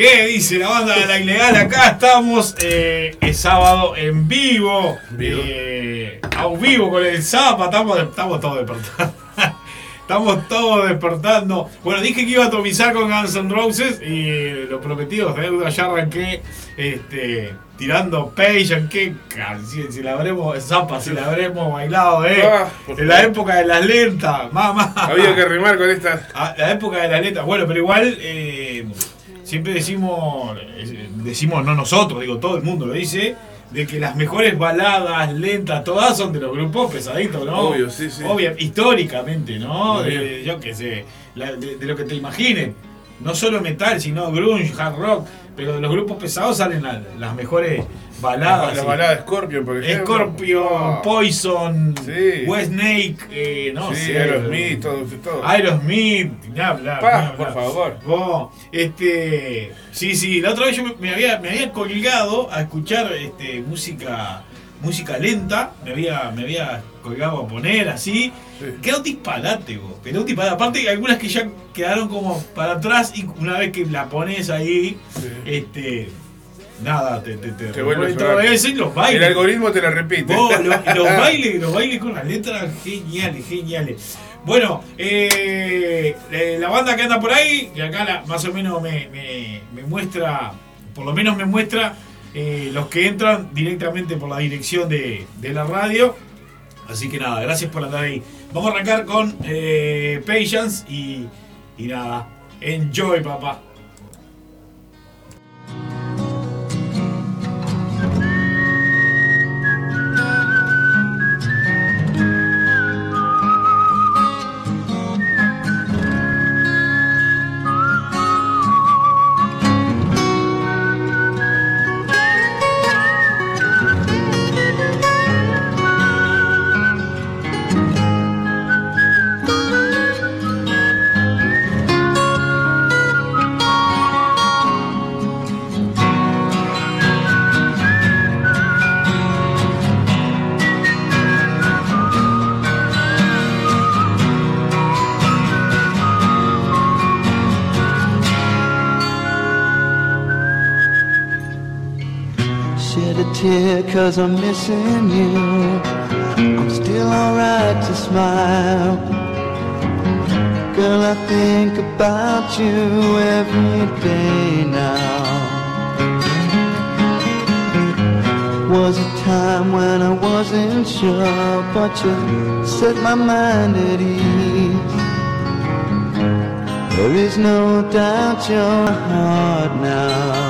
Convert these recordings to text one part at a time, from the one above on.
¿Qué dice la banda de la ilegal? Acá estamos, eh, es sábado en vivo, eh, a un vivo con el Zapa, estamos, estamos todos despertando. Estamos todos despertando. Bueno, dije que iba a atomizar con Guns N' Roses y los prometidos de deuda ya arranqué este, tirando Page. ¿Qué canción? Si la habremos, Zapa, si la habremos bailado, ¿eh? Ah, en la época de las lentas, mamá. Había que rimar con esta. Ah, la época de las letras. Bueno, pero igual eh, siempre decimos, eh, decimos no nosotros, digo todo el mundo lo dice, de que las mejores baladas lentas todas son de los grupos pesaditos, ¿no? Obvio, sí, sí. Obvio, históricamente, ¿no? De- yo qué sé, la- de, de lo que te imagines. No solo metal, sino grunge, hard rock, pero de los grupos pesados salen la- las mejores baladas. La balada de Scorpion, por ejemplo. Scorpion, Ah. Poison, Sí. Snake, eh, no sí, sé. Aerosmith, todo, todo. Aerosmith, Pa, ni hablar. por favor. Este, sí, sí, la otra vez yo me, me había, me había colgado a escuchar este, música, música lenta, me había, me había colgado a poner así. Sí. Quedó un disparate, vos, quedó disparate. Aparte, algunas que ya quedaron como para atrás y una vez que la pones ahí, Sí. este, nada, te, te, te, Te vuelve a los El algoritmo te la repite. Lo- los bailes, los bailes con las letras geniales, geniales. Bueno, eh, eh, la banda que anda por ahí, que acá la- más o menos me, me- me muestra, por lo menos me muestra eh, los que entran directamente por la dirección de, de la radio. Así que nada, gracias por andar ahí. Vamos a arrancar con eh, Patience y, y nada, enjoy papá. Tear cause I'm missing you. I'm still alright to smile. Girl, I think about you every day now. Was a time when I wasn't sure, but you set my mind at ease. There is no doubt you're hard now.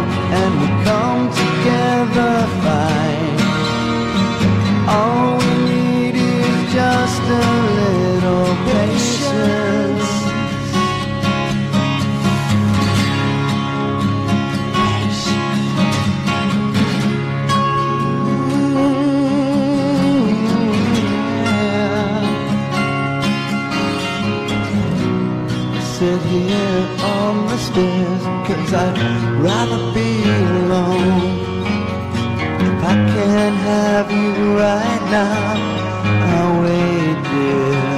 cause I'd rather be alone. If I can't have you right now, I'll wait there.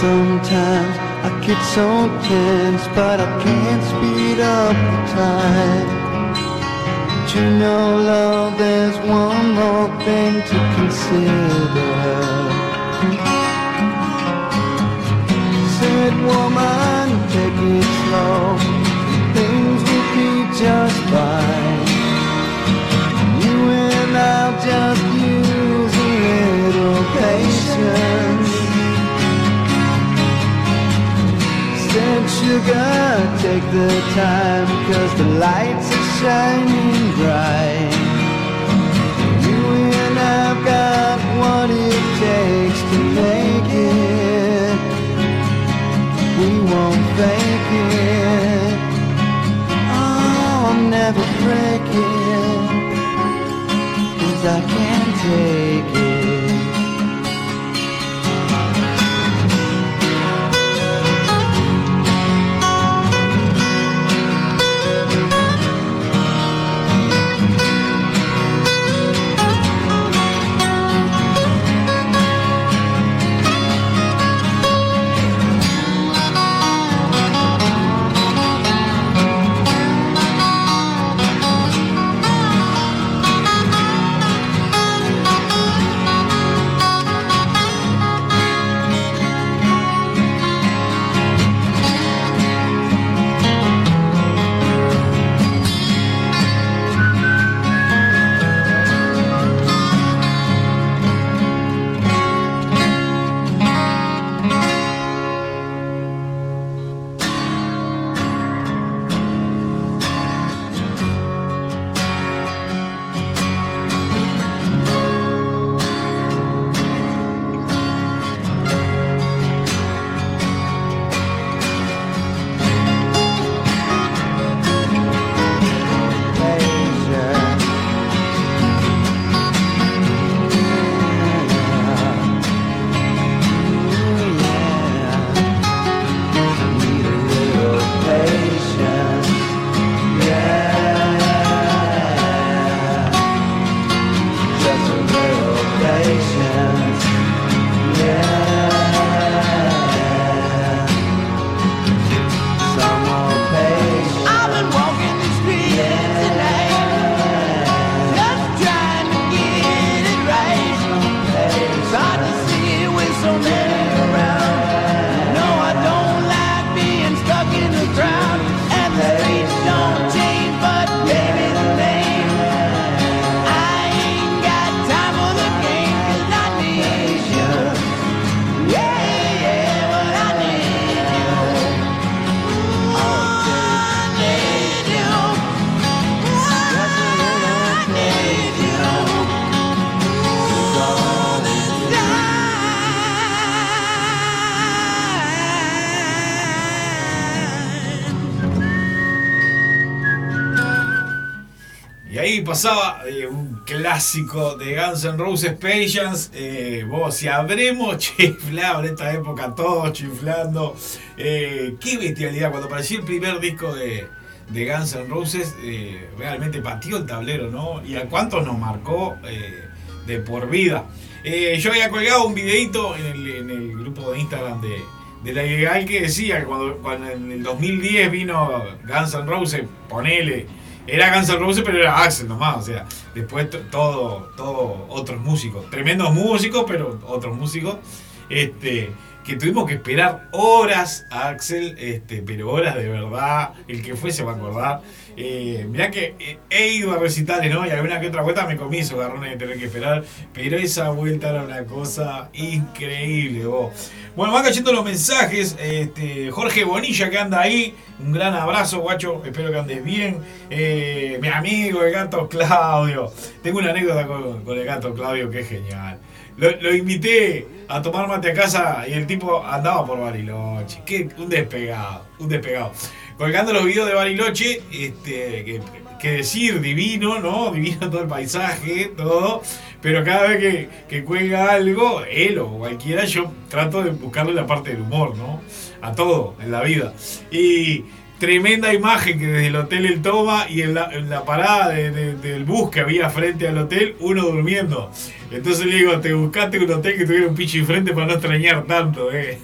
Sometimes I get so tense, but I can't speed up the time. But you know, love, there's one more thing to consider. Said take the time, cause the lights are shining bright. You and I've got what it takes to make it. We won't fake it. Oh, I'll never break it. Cause I can't take ahí pasaba eh, un clásico de Guns N' Roses Patience. Eh, vos, si habremos chiflado en esta época, todos chiflando. Eh, qué bestialidad. Cuando apareció el primer disco de, Guns N' Roses, realmente pateó el tablero, ¿no? Y a cuántos nos marcó de por vida. Yo había colgado un videito en el, grupo de Instagram de, de la ilegal que decía que cuando en el 2010 vino Guns N' Roses, ponele, era Guns N' Roses pero era Axel nomás, o sea, después to- todo, todo otros músicos, tremendos músicos, pero otros músicos, este, que tuvimos que esperar horas a Axel, este, pero horas de verdad, el que fue se va a acordar. Eh, mirá que eh, he ido a recitales, ¿no? Y alguna que otra vuelta me comí esos garrones de tener que esperar, pero esa vuelta era una cosa increíble, vos. Bueno, van cayendo los mensajes. Este, Jorge Bonilla que anda ahí. Un gran abrazo, guacho. Espero que andes bien. Eh, mi amigo, el gato Claudio. Tengo una anécdota con, con el gato Claudio que es genial. Lo, invité a tomar mate a casa y el tipo andaba por Bariloche. Qué, un despegado, un despegado. Colgando los videos de Bariloche, este, que, que decir, divino, ¿no? Divino todo el paisaje, todo. Pero cada vez que, que cuelga algo, él o cualquiera, yo trato de buscarle la parte del humor, ¿no? A todo en la vida. Y tremenda imagen que desde el hotel él toma y en la, parada de- de- del bus que había frente al hotel, uno durmiendo. Entonces le digo, te buscaste un hotel que tuviera un pichi enfrente para no extrañar tanto, eh.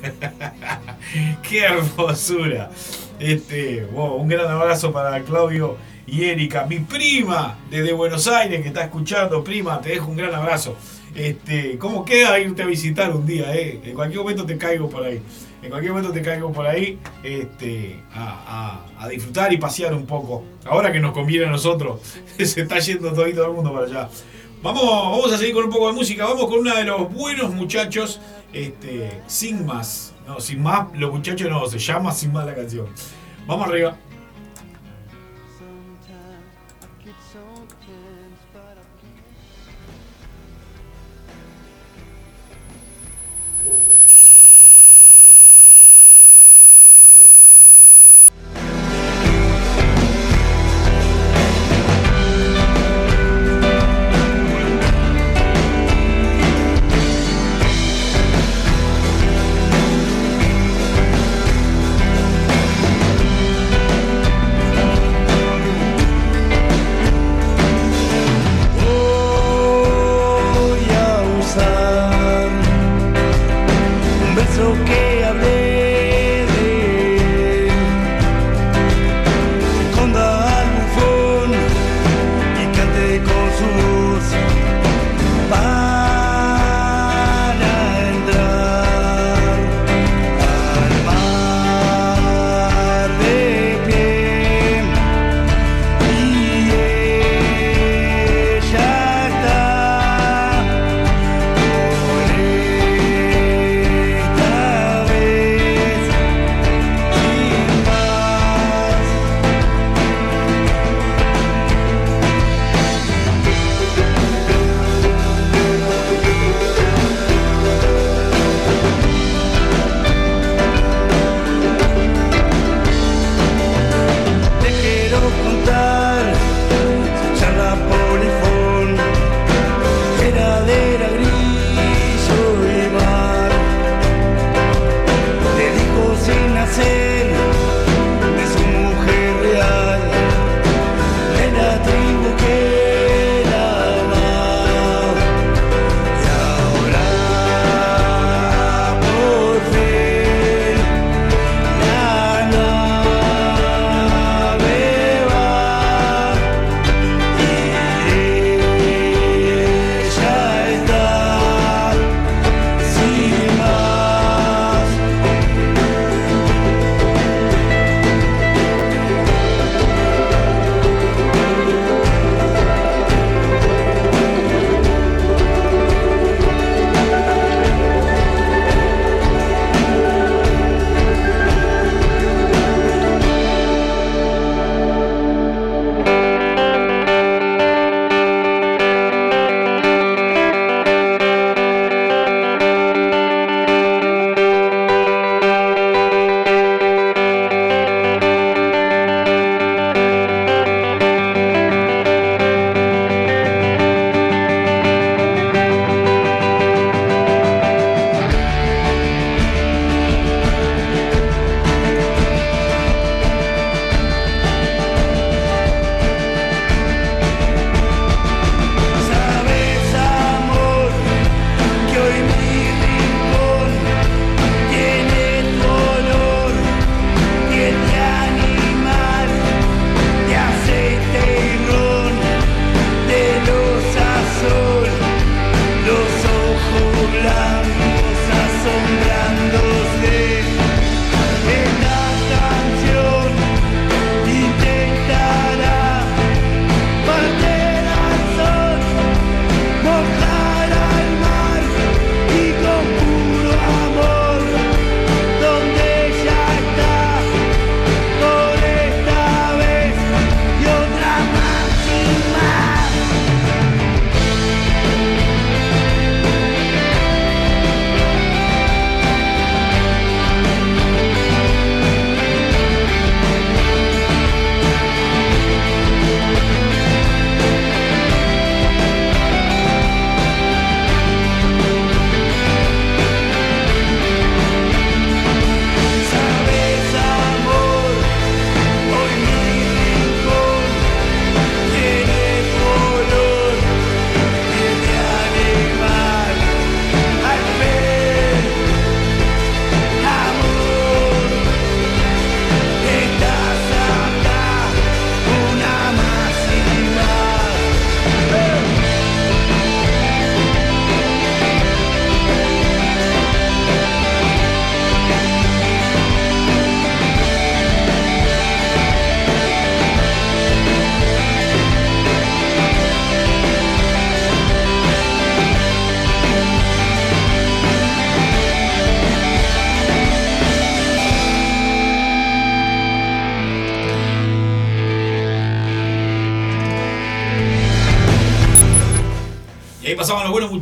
Qué hermosura. Este, wow, un gran abrazo para Claudio y Erika, mi prima desde Buenos Aires que está escuchando, prima, te dejo un gran abrazo. Este, ¿cómo queda irte a visitar un día, eh? En cualquier momento te caigo por ahí. En cualquier momento te caigo por ahí este, a, a- a disfrutar y pasear un poco. Ahora que nos conviene a nosotros, se está yendo todo, todo el mundo para allá. Vamos, vamos a seguir con un poco de música. Vamos con uno de los buenos muchachos, este, sin más. No, sin más, los muchachos no, se llama sin más la canción. Vamos arriba.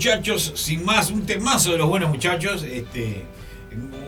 Muchachos, sin más, un temazo de los buenos muchachos. Este,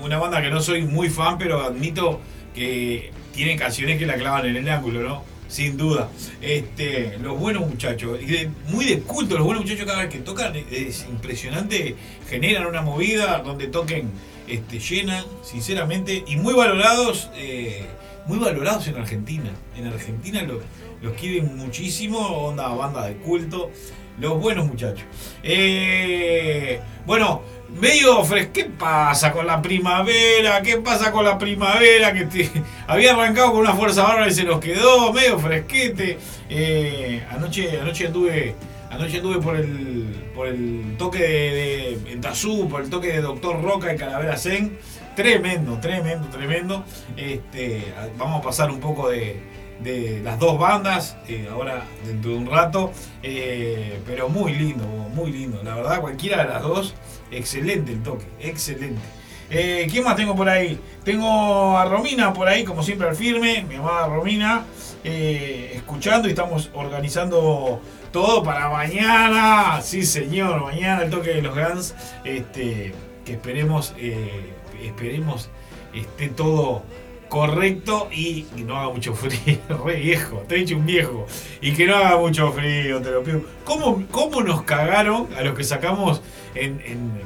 una banda que no soy muy fan, pero admito que tiene canciones que la clavan en el ángulo, ¿no? Sin duda. Este, los buenos muchachos, muy de culto, los buenos muchachos cada vez que tocan es impresionante, generan una movida donde toquen, este, llenan, sinceramente, y muy valorados, eh, muy valorados en Argentina. En Argentina lo- los quieren muchísimo, onda banda de culto. Los buenos muchachos. Eh, bueno, medio fresco. ¿Qué pasa con la primavera? ¿Qué pasa con la primavera? Que te- había arrancado con una fuerza bárbara y se nos quedó medio fresquete. Eh, anoche, anoche anduve. Anoche anduve por el, por el toque de, de- en Tazú, por el toque de Doctor Roca y Calavera Zen. Tremendo, tremendo, tremendo. Este, vamos a pasar un poco de, de las dos bandas, eh, ahora dentro de un rato, eh, pero muy lindo, muy lindo, la verdad, cualquiera de las dos, excelente el toque, excelente. Eh, ¿Quién más tengo por ahí? Tengo a Romina por ahí, como siempre al firme, mi amada Romina, eh, escuchando y estamos organizando todo para mañana, sí señor, mañana el toque de los Guns, este, que esperemos, esperemos esté todo correcto y, no haga mucho frío, re viejo, te he dicho un viejo, y que no haga mucho frío, te lo pido. ¿Cómo, cómo nos cagaron a los que sacamos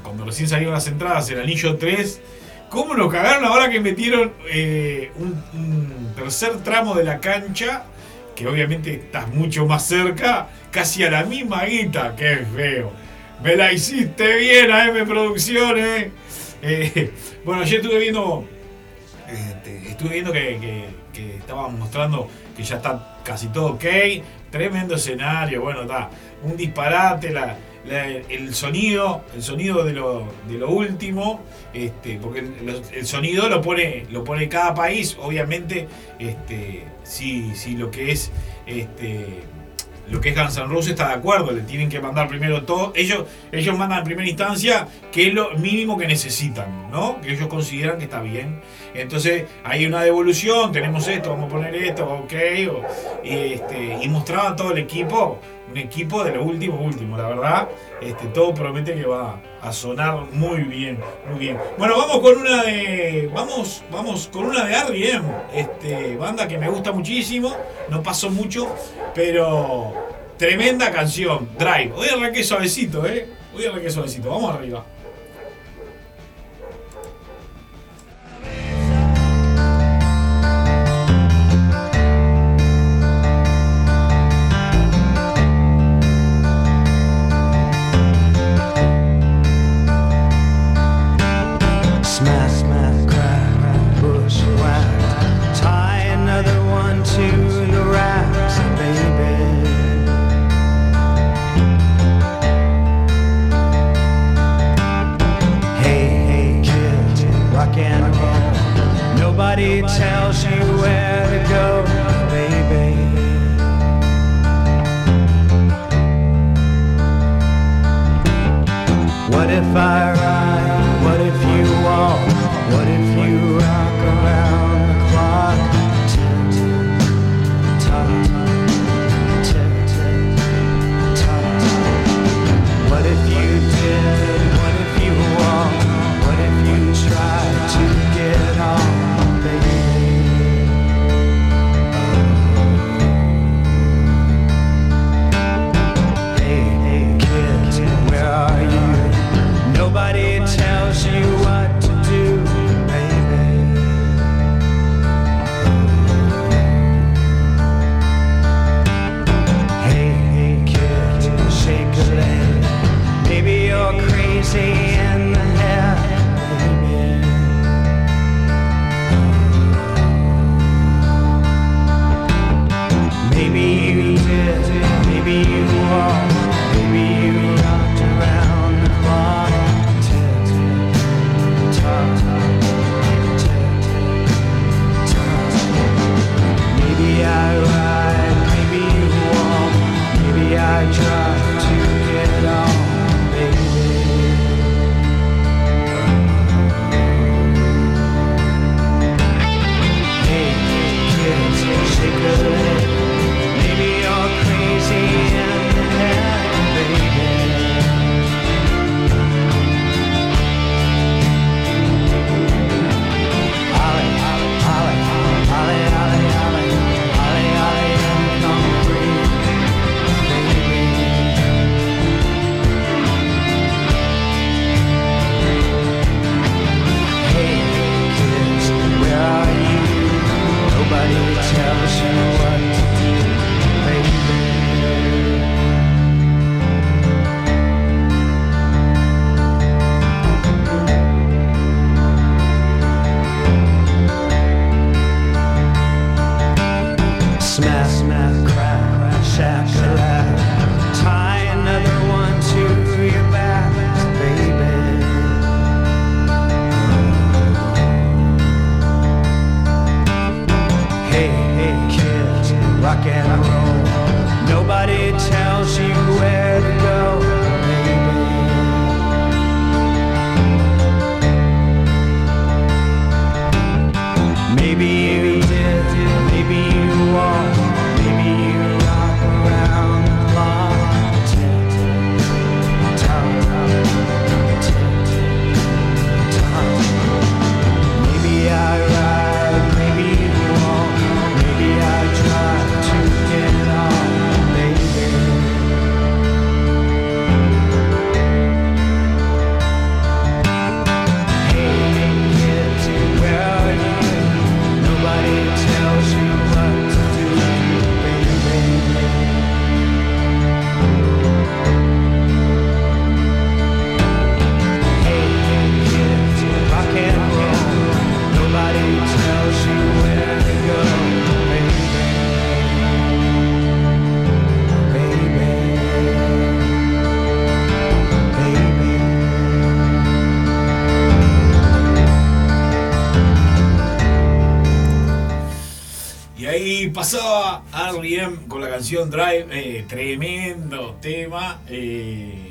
cuando recién salieron las entradas, el anillo 3? ¿Cómo nos cagaron ahora que metieron eh, un, tercer tramo de la cancha? Que obviamente estás mucho más cerca, casi a la misma guita, que feo. Me la hiciste bien, AM Producciones. Eh, bueno, ayer estuve viendo estuve viendo que, que, estaban mostrando que ya está casi todo ok. Tremendo escenario, bueno, está. Un disparate, la, el sonido, el sonido de lo, de lo último, este, porque el, el sonido lo pone, lo pone cada país, obviamente, este, si, si lo que es este, lo que es Guns N' está de acuerdo, le tienen que mandar primero todo. Ellos, ellos mandan en primera instancia que es lo mínimo que necesitan, ¿no? Que ellos consideran que está bien. Entonces hay una devolución, tenemos esto, vamos a poner esto, ok. o- y, este, y mostraban todo el equipo, un equipo de lo último, último, la verdad. Este, todo promete que va a sonar muy bien, muy bien. Bueno, vamos con una de. Vamos, vamos con una de R.E.M. Este, banda que me gusta muchísimo. No pasó mucho, pero tremenda canción. Drive. Hoy arranqué suavecito, eh. Hoy arranqué suavecito. Vamos arriba. Nobody tells you where to go, baby. What if I pasaba R.E.M. con la canción Drive, eh, tremendo tema. eh,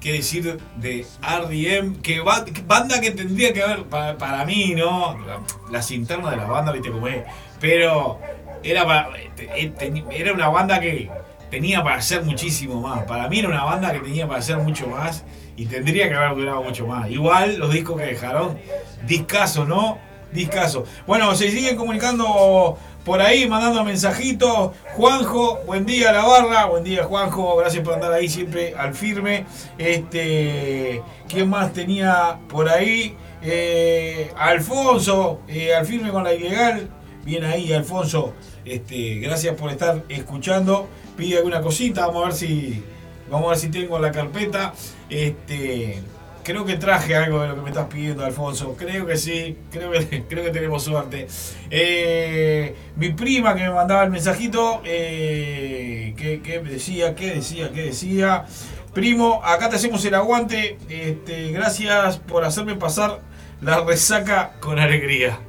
¿Qué decir de R.E.M.? Que ba- que banda que tendría que haber, pa- para, mí, ¿no? La- Las internas de la banda, viste cómo es. Pero era, eh, era una banda que tenía para hacer muchísimo más. Para mí era una banda que tenía para hacer mucho más y tendría que haber durado mucho más. Igual los discos que dejaron, discasos, ¿no? Discasos. Bueno, se siguen comunicando por ahí, mandando mensajitos. Juanjo, buen día la barra, buen día Juanjo, gracias por andar ahí siempre al firme. Este, ¿quién más tenía por ahí? Eh, Alfonso, eh, al firme con la ilegal. Bien ahí, Alfonso. Este, gracias por estar escuchando. Pide alguna cosita, vamos a ver si. Vamos a ver si tengo la carpeta. Este. Creo que traje algo de lo que me estás pidiendo, Alfonso. Creo que sí. Creo que, que tenemos suerte. Eh, mi prima que me mandaba el mensajito. Eh, ¿qué, qué decía? ¿Qué decía? ¿Qué decía? Primo, acá te hacemos el aguante. Este, gracias por hacerme pasar la resaca con alegría.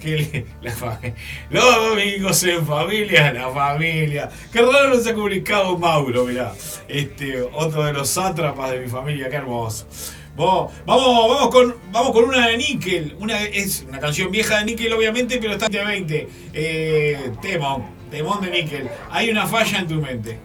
Que los domingos en familia, la familia. Qué raro no se ha comunicado Mauro, mirá. Este, otro de los sátrapas de mi familia, qué hermoso. Vamos, vamos con, vamos con una de Nickel. Una, es una canción vieja de Nickel, obviamente, pero está en 20. Eh, temón, temón de Nickel. Hay una falla en tu mente.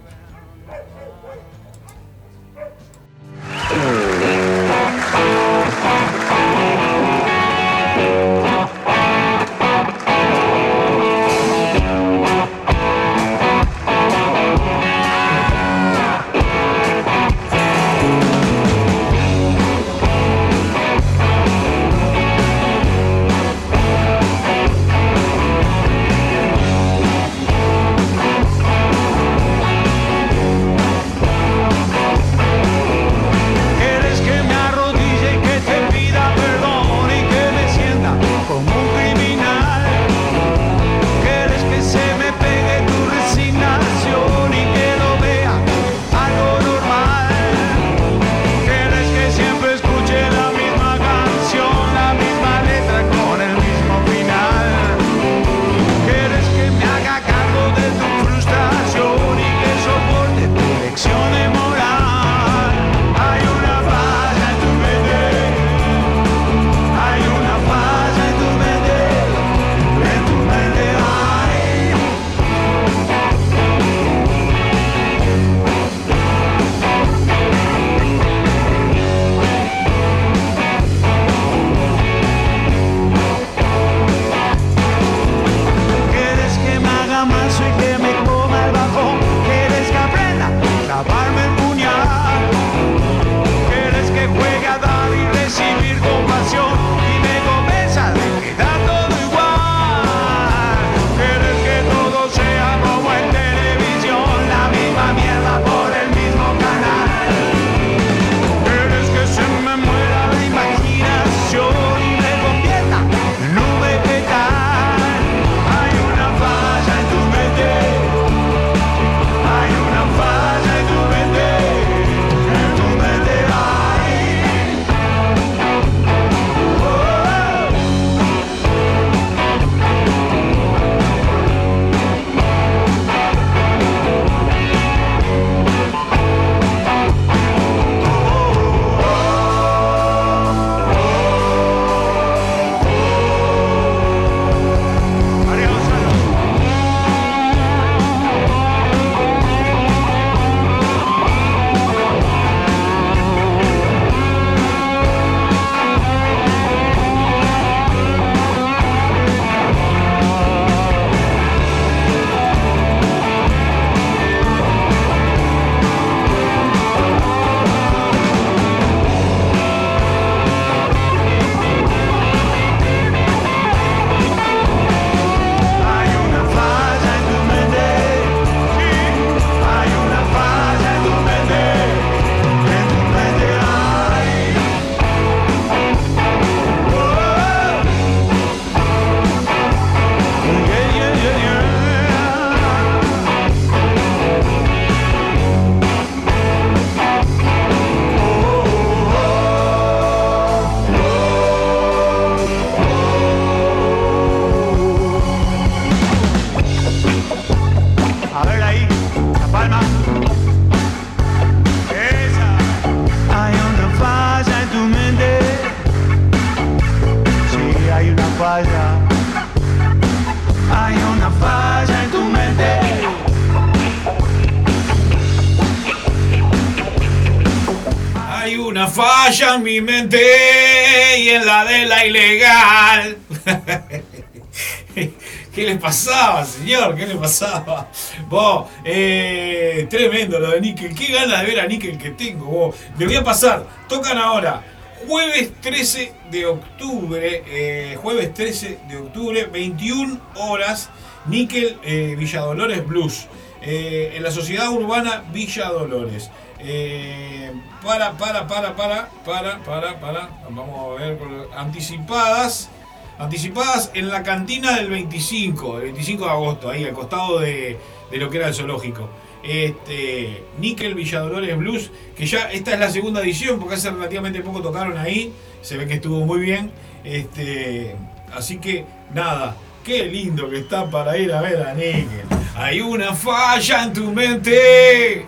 ¿Qué le pasaba? Vos, eh, tremendo lo de Nickel. Qué ganas de ver a Nickel que tengo, vos. Le voy a pasar. Tocan ahora. Jueves 13 de octubre, eh, jueves 13 de octubre, 21 horas, Nickel eh, Villa Dolores Blues, eh, en la Sociedad Urbana Villa Dolores. Eh, para, para, para, para, para, para, para, vamos a ver, anticipadas, anticipadas en la cantina del 25, el 25 de agosto, ahí al costado de, lo que era el zoológico. Este, Nickel Villadolores Blues, que ya esta es la segunda edición, porque hace relativamente poco tocaron ahí, se ve que estuvo muy bien. Este, así que nada, qué lindo que está para ir a ver a Nickel. Hay una falla en tu mente.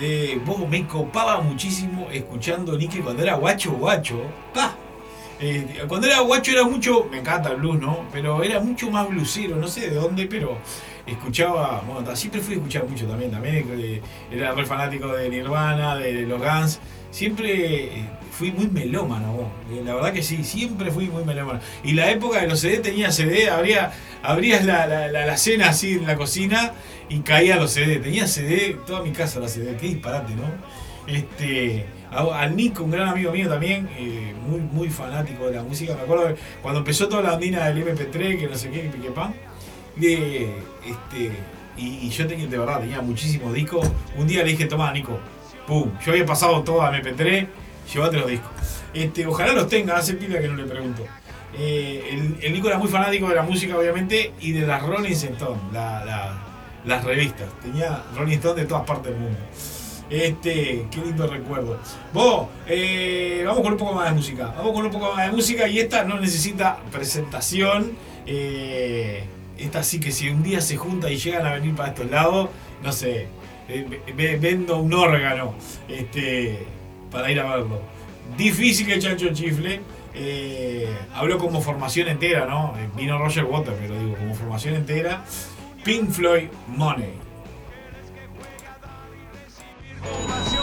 Eh, vos me copaba muchísimo escuchando Nickel cuando era guacho guacho. Pa. Eh, cuando era guacho era mucho, me encanta el blues, ¿no? Pero era mucho más bluesero, no sé de dónde, pero escuchaba, bueno, siempre fui a escuchar mucho también, también eh, era re fanático de Nirvana, de, los Guns, siempre eh, fui muy melómano, la verdad que sí, siempre fui muy melómano. Y la época de los CD tenía CD, abría, abrías la, la, la, la cena así en la cocina y caía los CD, tenía CD, toda mi casa la CD, qué disparate, ¿no? Este, a- al Nico, un gran amigo mío también, eh, muy, muy fanático de la música. Me acuerdo cuando empezó toda la andina del MP3, que no sé qué, que pan, este, y, yo tenía, de verdad, tenía muchísimos discos. Un día le dije, toma, Nico, pum, yo había pasado todo a MP3, llévate los discos. Este, ojalá los tenga, hace pila que no le pregunto. Eh, el, el Nico era muy fanático de la música, obviamente, y de las Rolling Stone, la- la- las revistas. Tenía Rolling Stone de todas partes del mundo. Este, qué lindo recuerdo. Vos, eh, vamos con un poco más de música. Vamos con un poco más de música y esta no necesita presentación. Eh, esta sí que si un día se junta y llegan a venir para estos lados, no sé, ve- ve- vendo un órgano este, para ir a verlo. Difícil que Chancho Chifle. eh, habló como formación entera, ¿no? Vino Roger Waters, pero digo, como formación entera. Pink Floyd Money. Ovación.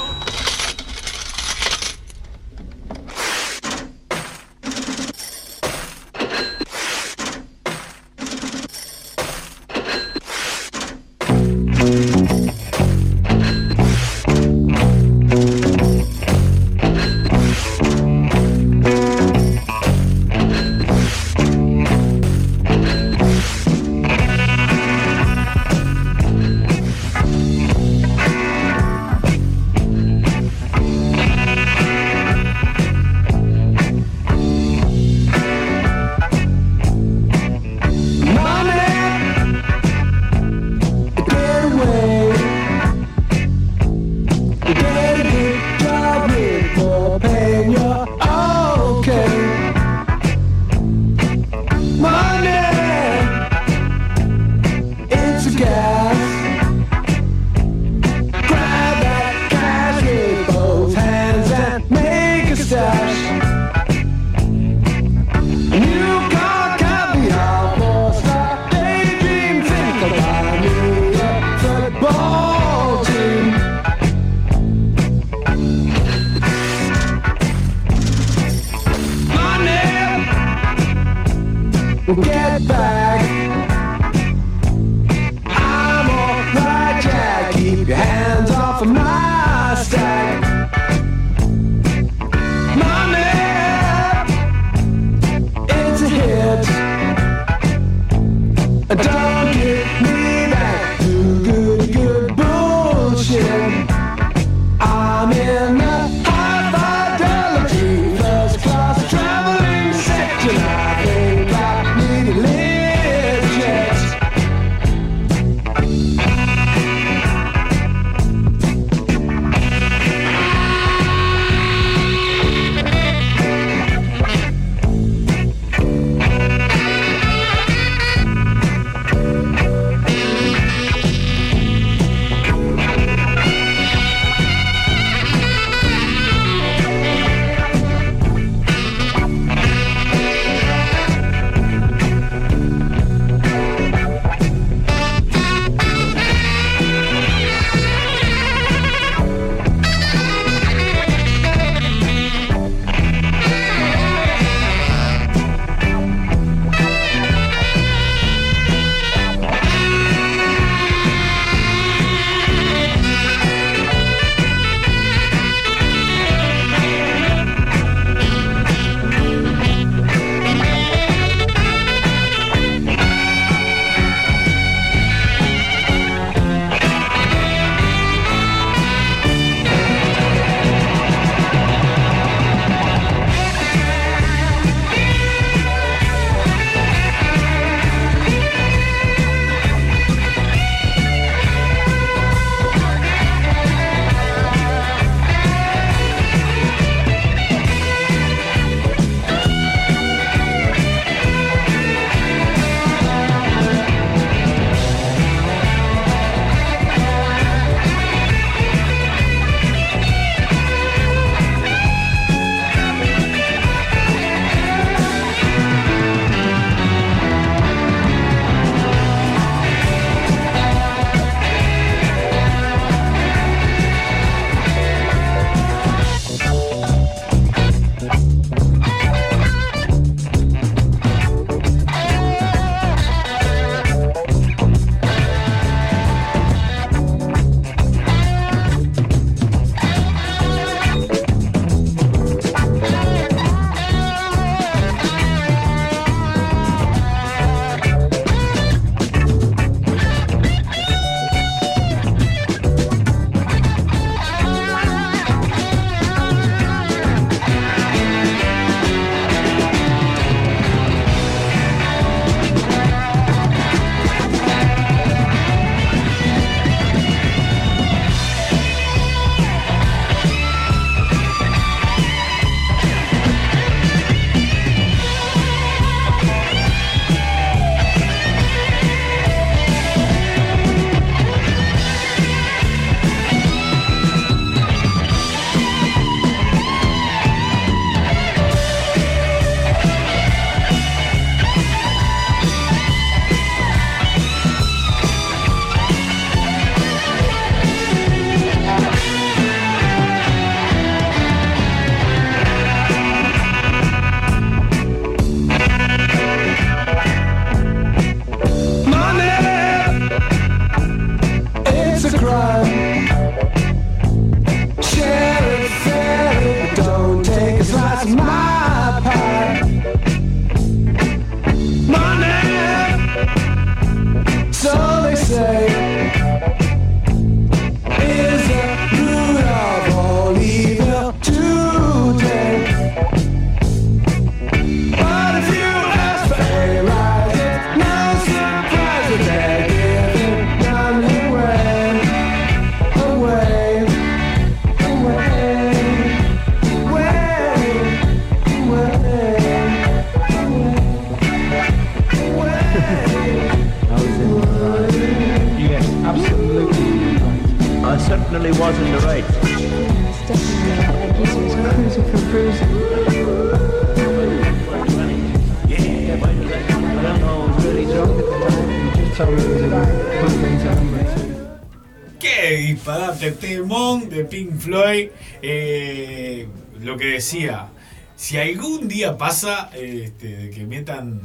Floyd. Eh, lo que decía, si algún día pasa este, que metan.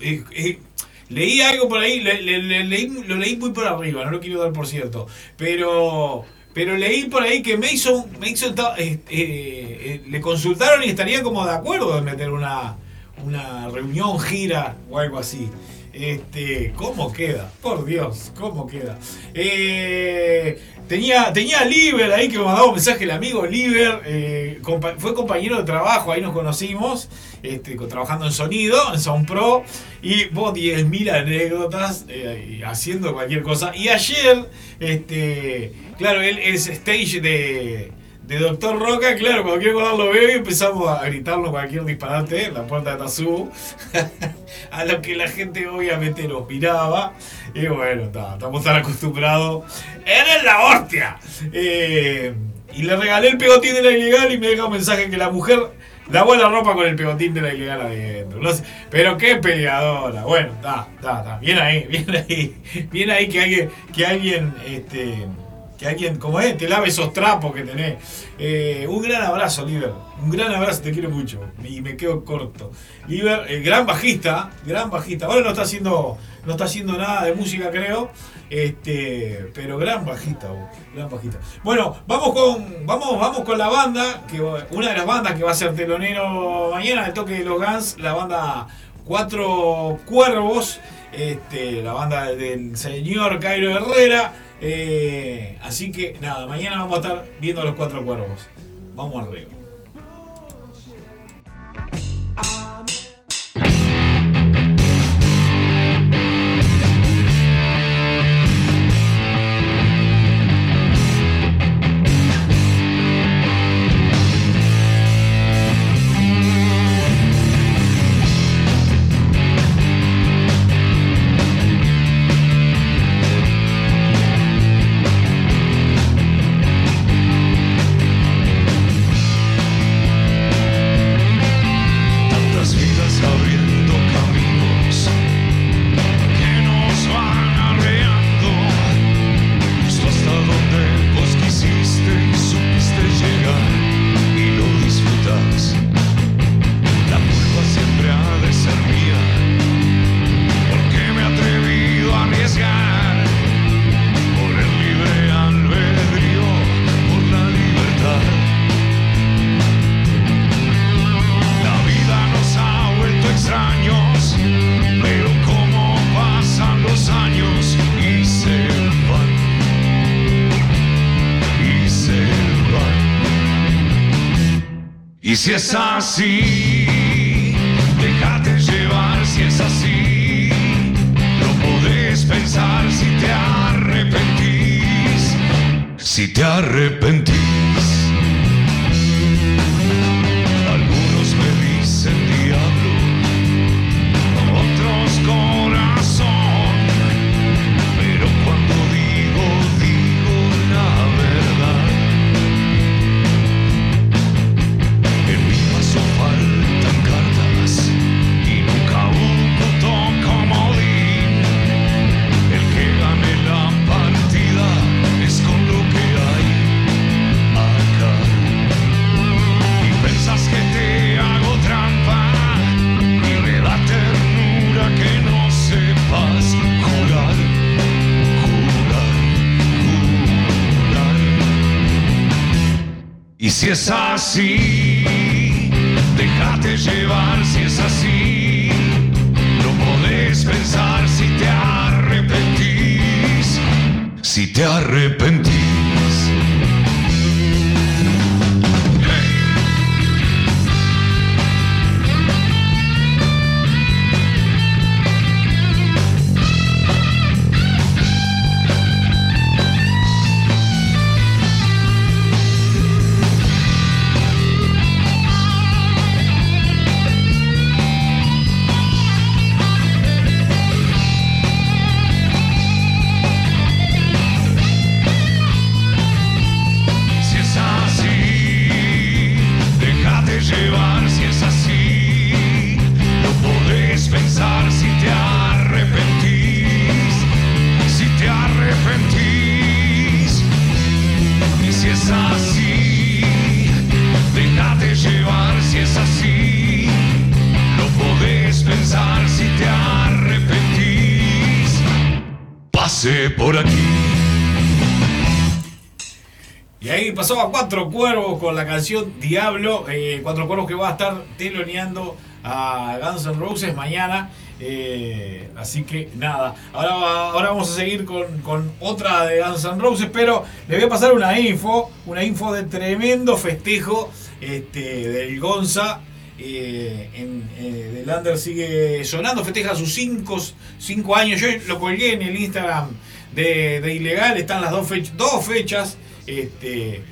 eh, eh, leí algo por ahí, le- le- le- leí, lo leí muy por arriba, no lo quiero dar por cierto. Pero. Pero leí por ahí que Mason, Mason le consultaron y estaría como de acuerdo en meter una, una reunión, gira o algo así. Este, ¿cómo queda? Por Dios, ¿cómo queda? Tenía, tenía a Liber ahí que me mandaba un mensaje el amigo Liber, eh, fue compañero de trabajo, ahí nos conocimos, este, trabajando en sonido, en Sound Pro, y vos 10.000 anécdotas eh, haciendo cualquier cosa. Y ayer, este, claro, él es stage de, de Doctor Roca, claro, cualquier cosa lo veo y empezamos a gritarlo cualquier disparate en la puerta de Tazú, a lo que la gente obviamente nos miraba. Y bueno, ta, estamos tan acostumbrados. ¡Eres la hostia! Eh, y le regalé el pegotín de la ilegal y me deja un mensaje que la mujer lavó la ropa con el pegotín de la ilegal adentro. No pero qué peleadora. Bueno, está, está, está. Bien ahí, bien ahí. Bien ahí que alguien, que alguien, este, que alguien como es, te lave esos trapos que tenés. Eh, un gran abrazo, Liber. Un gran abrazo, te quiero mucho. Y me quedo corto. Liber, eh, gran bajista, gran bajista. Ahora no está haciendo, no está haciendo nada de música, creo. Este, pero gran bajista, gran bajista. Bueno, vamos con, vamos, vamos con la banda, que una de las bandas que va a ser telonero mañana, el toque de los Guns, la banda Cuatro Cuervos, este, la banda del señor Cairo Herrera. Eh, así que nada, mañana vamos a estar viendo a los Cuatro Cuervos. Vamos arriba. Si es así, déjate llevar si es así. No podés pensar si te arrepentís, si te arrepentís. Así, déjate llevar si es así. No podés pensar si te arrepentís, si te arrepentís. Pasó a Cuatro Cuervos con la canción Diablo. eh, Cuatro Cuervos que va a estar teloneando a Guns N' Roses mañana. eh, así que nada, ahora, ahora vamos a seguir con, con otra de Guns N' Roses, pero le voy a pasar una info, una info de tremendo festejo este, del Gonza. eh, en, eh, sigue sonando, festeja sus 5 años. Yo lo colgué en el Instagram de, de Ilegal, están las dos, fech- dos fechas. Este,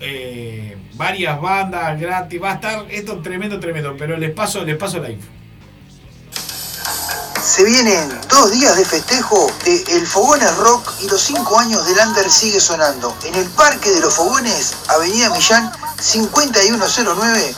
eh, varias bandas gratis, va a estar esto tremendo, tremendo, pero les paso, les paso la info. Se vienen dos días de festejo de El Fogones Rock y los cinco años del Under sigue sonando. En el Parque de los Fogones, Avenida Millán 5109,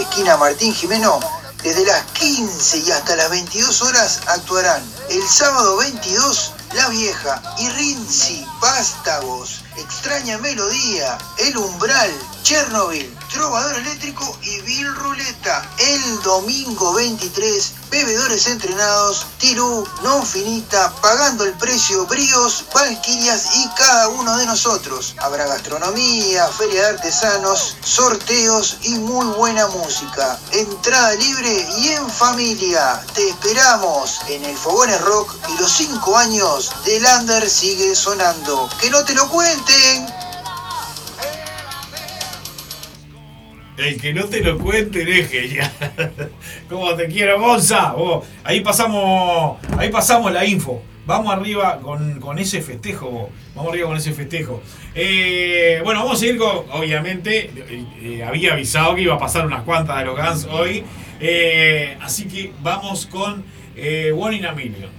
esquina Martín Jimeno, desde las 15 y hasta las 22 horas actuarán el sábado 22 La Vieja y Rinzi, Vástagos, Extraña Melodía, El Umbral, Chernobyl, Trovador Eléctrico y Bill Ruleta. El domingo 23, Bebedores Entrenados, Tirú, Non Finita, Pagando el Precio, Bríos, Valquirias y cada uno de nosotros. Habrá gastronomía, feria de artesanos, sorteos y muy buena música. Entrada libre y en familia. Te esperamos en el Fogones Rock y los 5 años del Under sigue sonando. Que no te lo El que no te lo cuenten es genial. Como te quiero, Gonza. Vos, ahí pasamos. Ahí pasamos la info. Vamos arriba con, ese festejo. Vamos arriba con ese festejo. Eh, bueno, vamos a seguir con. Obviamente, eh, eh, había avisado que iba a pasar unas cuantas de los Guns hoy. Así que vamos con One in a Million.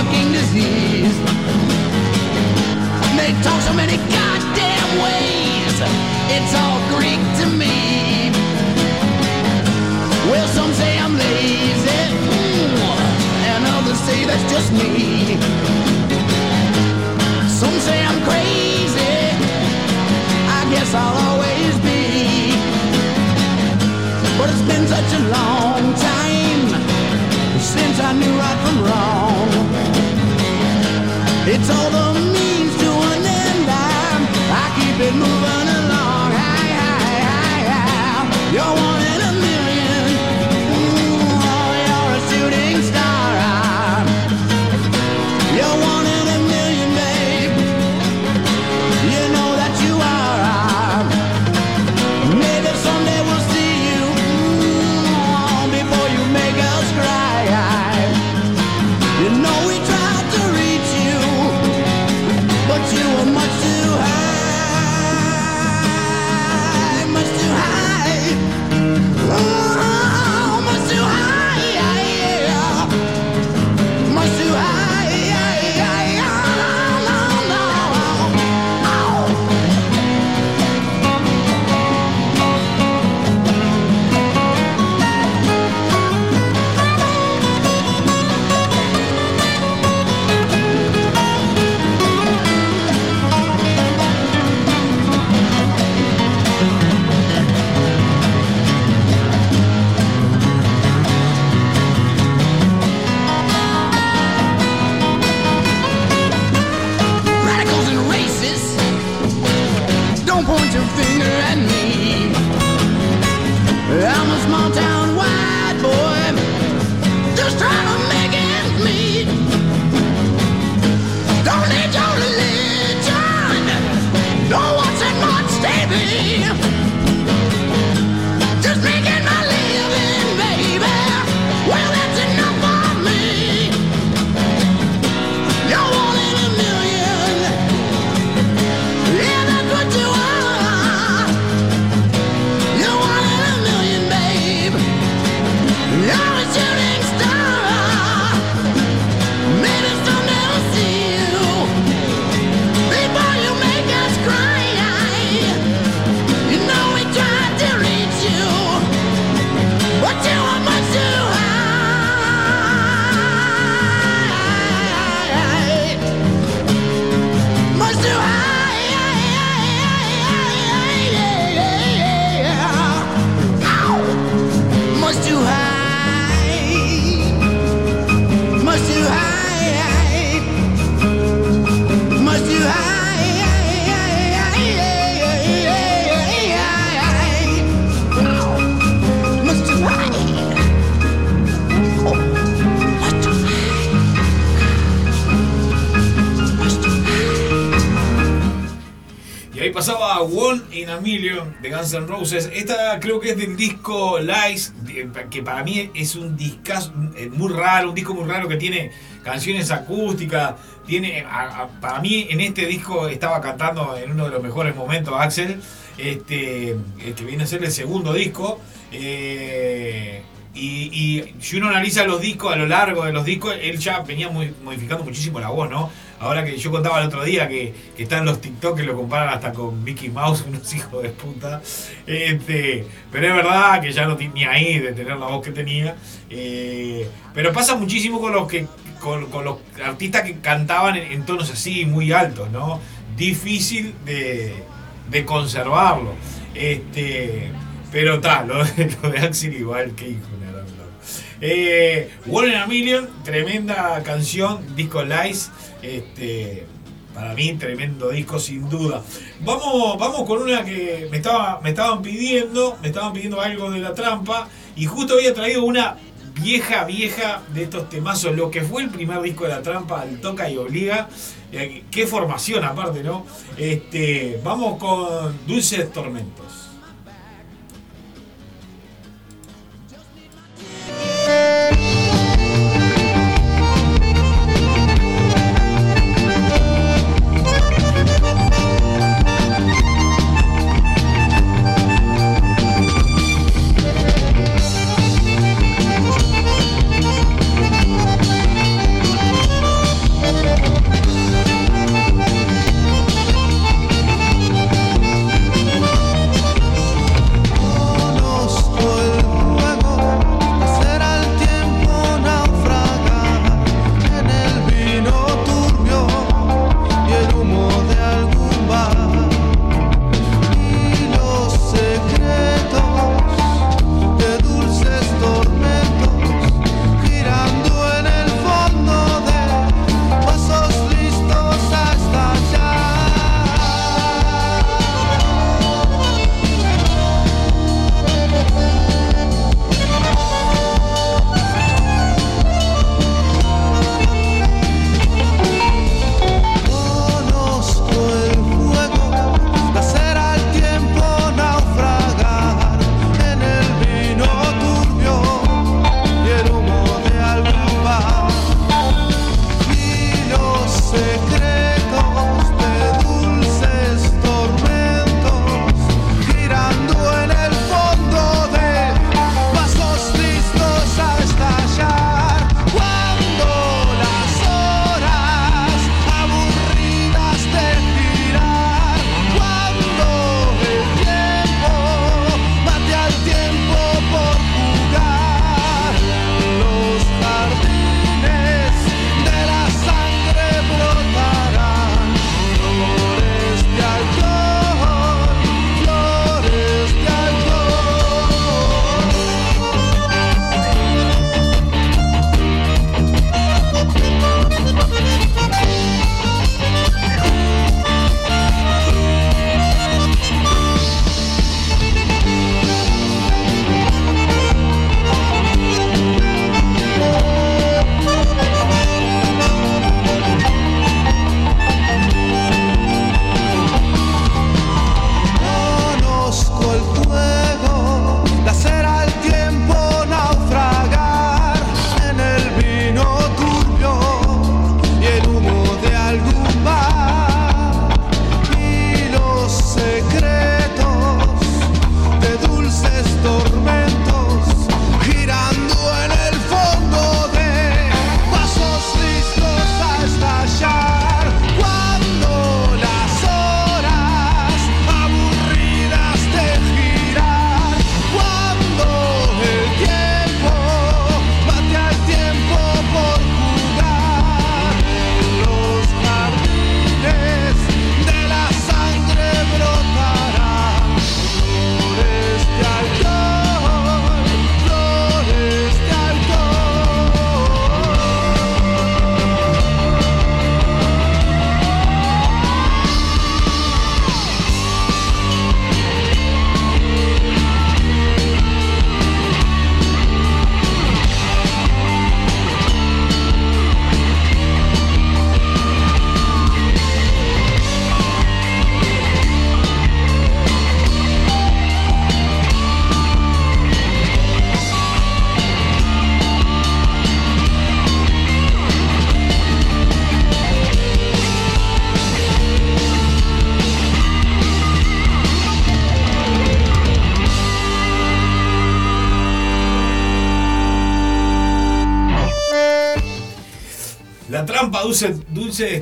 Fucking disease. They talk so many goddamn ways. It's all Greek to me. Well, some say I'm lazy, mm, and others say that's just me. Some say I'm crazy. I guess I'll always be. But it's been such a long time since I knew right all them. De Guns N' Roses. Esta creo que es del disco Lies, de- que para mí es un discazo eh, muy raro, un disco muy raro que tiene canciones acústicas. Tiene, a- para mí en este disco estaba cantando en uno de los mejores momentos Axel, este, eh, que viene a ser el segundo disco. eh, y, si uno analiza los discos a lo largo de los discos, él ya venía modificando muchísimo la voz, ¿no? Ahora que yo contaba el otro día que, que están los TikTok que lo comparan hasta con Mickey Mouse, unos hijos de puta. Este, pero es verdad que ya no tiene ni ahí de tener la voz que tenía. Eh, pero pasa muchísimo con los que con, los artistas que cantaban en, tonos así, muy altos, ¿no? Difícil de, de conservarlo. Este, pero tal, lo, de- Axel igual, que hijo. Eh, One in a Million, tremenda canción, disco Lies. Este, para mí, tremendo disco sin duda. Vamos, vamos con una que me, estaba, me estaban pidiendo, me estaban pidiendo algo de la trampa. Y justo había traído una vieja, vieja de estos temazos, lo que fue el primer disco de la trampa, al toca y obliga. Eh, qué formación aparte, ¿no? Este, vamos con Dulces Tormentos.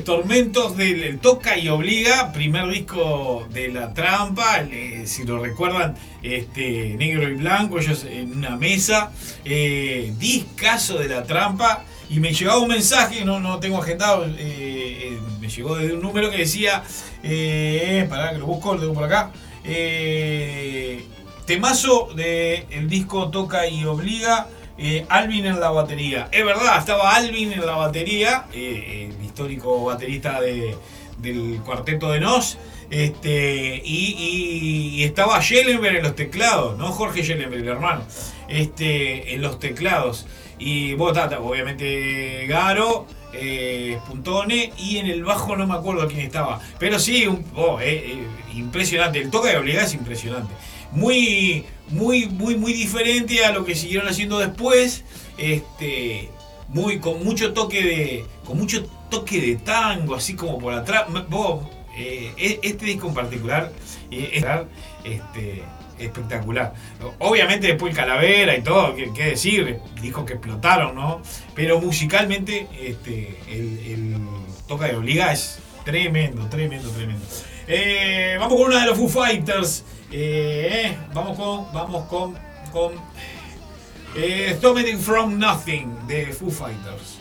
Tormentos del el Toca y Obliga, primer disco de La Trampa, eh, si lo recuerdan, este, negro y blanco, ellos en una mesa, eh, discazo de La Trampa, y me llegaba un mensaje, no, no tengo agendado, eh, me llegó de un número que decía, pará que lo busco, lo tengo por acá, temazo del el disco Toca y Obliga, eh, Alvin en la batería. Es verdad, estaba Alvin en la batería, eh, el histórico baterista de- del cuarteto de Nos. Este, y, estaba Schellenberg en los teclados, no Jorge Schellenberg, el hermano, este, en los teclados. Y vos, obviamente Garo, eh, y en el bajo no me acuerdo quién estaba. Pero sí, un, oh, eh, impresionante, el toque de obligada es impresionante muy, muy, muy, muy diferente a lo que siguieron haciendo después. Este, muy, con mucho toque de, con mucho toque de tango, así como por atrás. Eh, e- este disco en particular, eh, es este, espectacular. Obviamente después el Calavera y todo, qué decir, discos que explotaron, ¿no? Pero musicalmente, este, el, el toca de Obliga es tremendo, tremendo, tremendo. Eh, vamos con una de los Foo Fighters. Eh, vamos con, vamos con, con eh, from Nothing de Foo Fighters.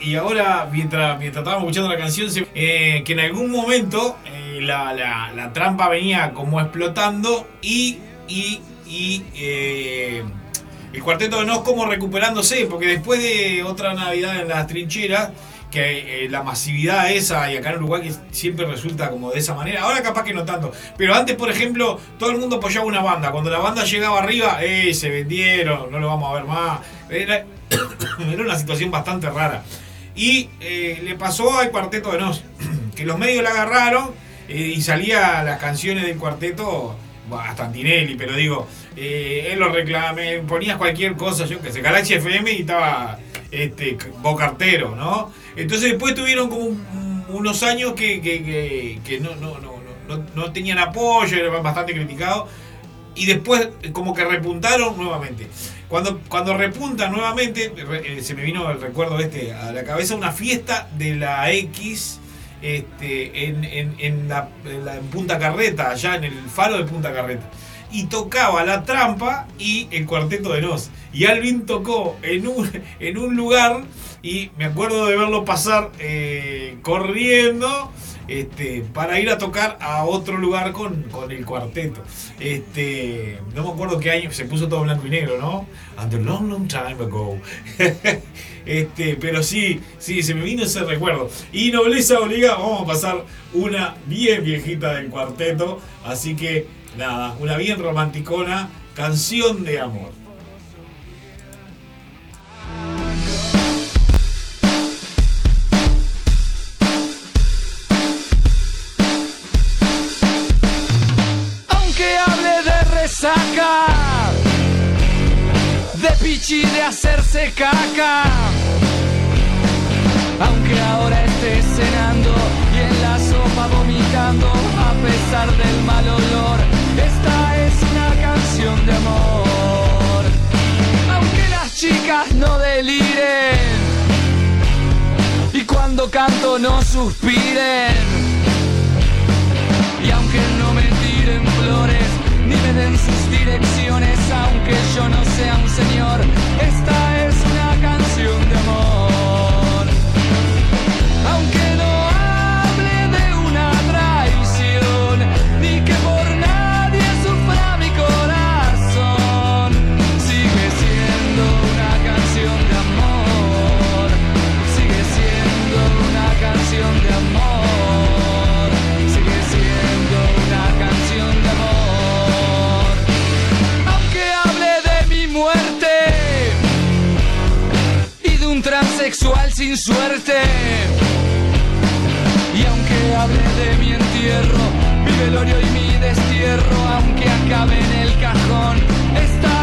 Y ahora, mientras, mientras estábamos escuchando la canción, se- eh, que en algún momento eh, la, la- trampa venía como explotando y, y, y eh, el cuarteto de Nos como recuperándose, porque después de otra Navidad en las trincheras, que eh, la masividad esa, y acá en Uruguay que siempre resulta como de esa manera, ahora capaz que no tanto, pero antes, por ejemplo, todo el mundo apoyaba una banda, cuando la banda llegaba arriba, se vendieron, no lo vamos a ver más, era una situación bastante rara. Y eh, le pasó al cuarteto de Nos, que los medios la agarraron eh, y salía las canciones del cuarteto, hasta Antinelli, pero digo, eh, él lo reclamé, ponías cualquier cosa, yo que sé, Galaxy FM y estaba este, Bocartero, ¿no? Entonces después tuvieron como un- unos años que, que- que- que no, no, no, no, no- tenían apoyo, eran bastante criticados, y después como que repuntaron nuevamente. Cuando, cuando repuntan nuevamente, eh, se me vino el recuerdo este a la cabeza, una fiesta de la X este, en, en- en la, Punta Carreta, allá en el faro de Punta Carreta. Y tocaba la trampa y el cuarteto de Nos. Y Alvin tocó en un, en un lugar y me acuerdo de verlo pasar eh, corriendo este, para ir a tocar a otro lugar con, con el cuarteto. Este, no me acuerdo qué año, se puso todo blanco y negro, ¿no? And a long, long time ago. este, pero sí, sí, se me vino ese recuerdo. Y nobleza obliga, vamos a pasar una bien viejita del cuarteto. Así que, nada, una bien romanticona, canción de amor. De pichi de hacerse caca. Aunque ahora esté cenando y en la sopa vomitando a pesar del mal olor, esta es una canción de amor. Aunque las chicas no deliren y cuando canto no suspiren. Aunque yo no sea un señor, transexual sin suerte. Y aunque hable de mi entierro, mi velorio y mi destierro, aunque acabe en el cajón, esta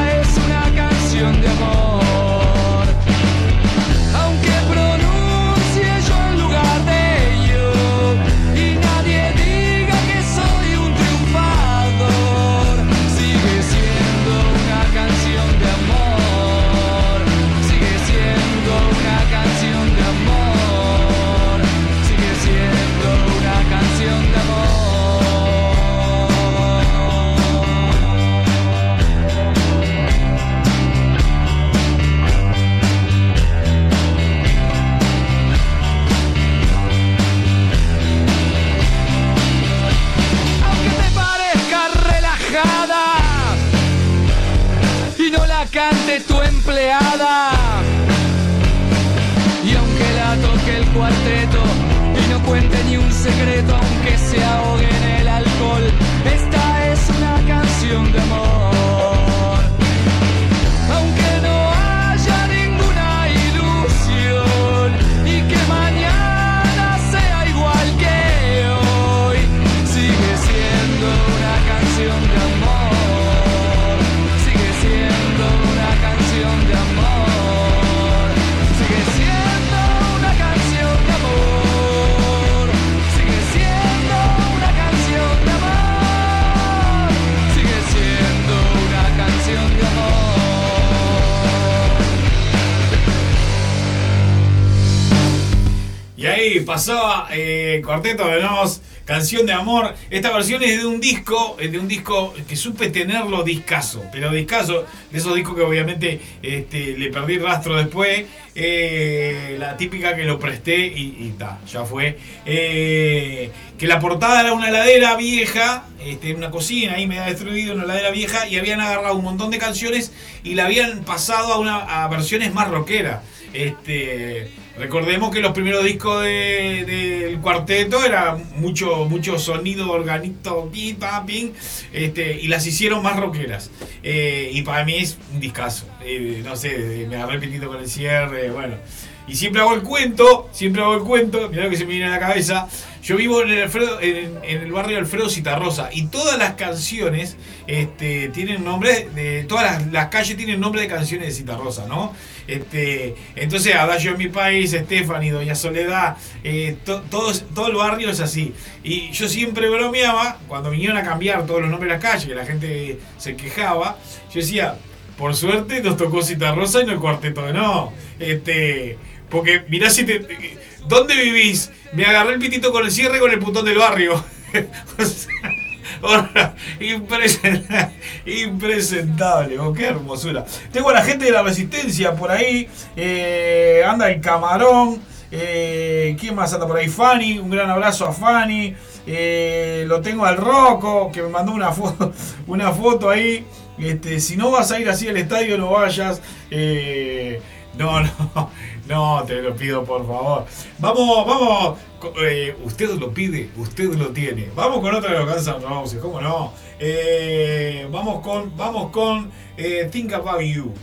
empleada. Y aunque la toque el cuarteto y no cuente ni un secreto, aunque se ahogue en el alcohol, esta es una canción de amor. Pasaba eh, Cuarteto de Nos Canción de amor. Esta versión es de un disco, de un disco que supe tenerlo discaso, pero discaso, de esos discos que obviamente este, le perdí rastro después. eh, la típica que lo presté y, ya fue. Eh, que la portada era una heladera vieja, este, una cocina ahí me ha destruido, una heladera vieja, y habían agarrado un montón de canciones y la habían pasado a, una, a versiones más rockeras. Este, recordemos que los primeros discos de- del cuarteto era mucho, mucho sonido organito, pi, pa, pin, este, y las hicieron más rockeras. Eh, y para mí es un discazo. Eh, no sé, me agarré pitito con el cierre, bueno. Y siempre hago el cuento, siempre hago el cuento, mirá lo que se me viene a la cabeza. Yo vivo en el, Alfredo- en, en barrio Alfredo Citarrosa y todas las canciones este, tienen nombre, de, todas las, las calles tienen nombre de canciones de Citarrosa, ¿no? Este, entonces, Adagio en mi país, Stephanie, Doña Soledad, eh, to- todos, todo el barrio es así. Y yo siempre bromeaba, cuando vinieron a cambiar todos los nombres de las calles, que la gente se quejaba, yo decía, por suerte nos tocó Citarrosa y no el cuarteto de no. Este, porque mirá si te. ¿Dónde vivís? Me agarré el pitito con el cierre con el putón del barrio. O sea, ahora, impresen- impresentable, oh, qué hermosura. Tengo a la gente de la resistencia por ahí. eh, anda el camarón. Eh, ¿Quién más anda por ahí? Fanny, un gran abrazo a Fanny. Eh, lo tengo al Rocco, que me mandó una foto, una foto ahí. Este, si no vas a ir así al estadio, no vayas. No, no, no, te lo pido por favor. Vamos, vamos. eh, usted lo pide, usted lo tiene. Vamos con otra de los Guns N' Roses, ¿cómo no? Eh, vamos con, vamos con eh, Think About You.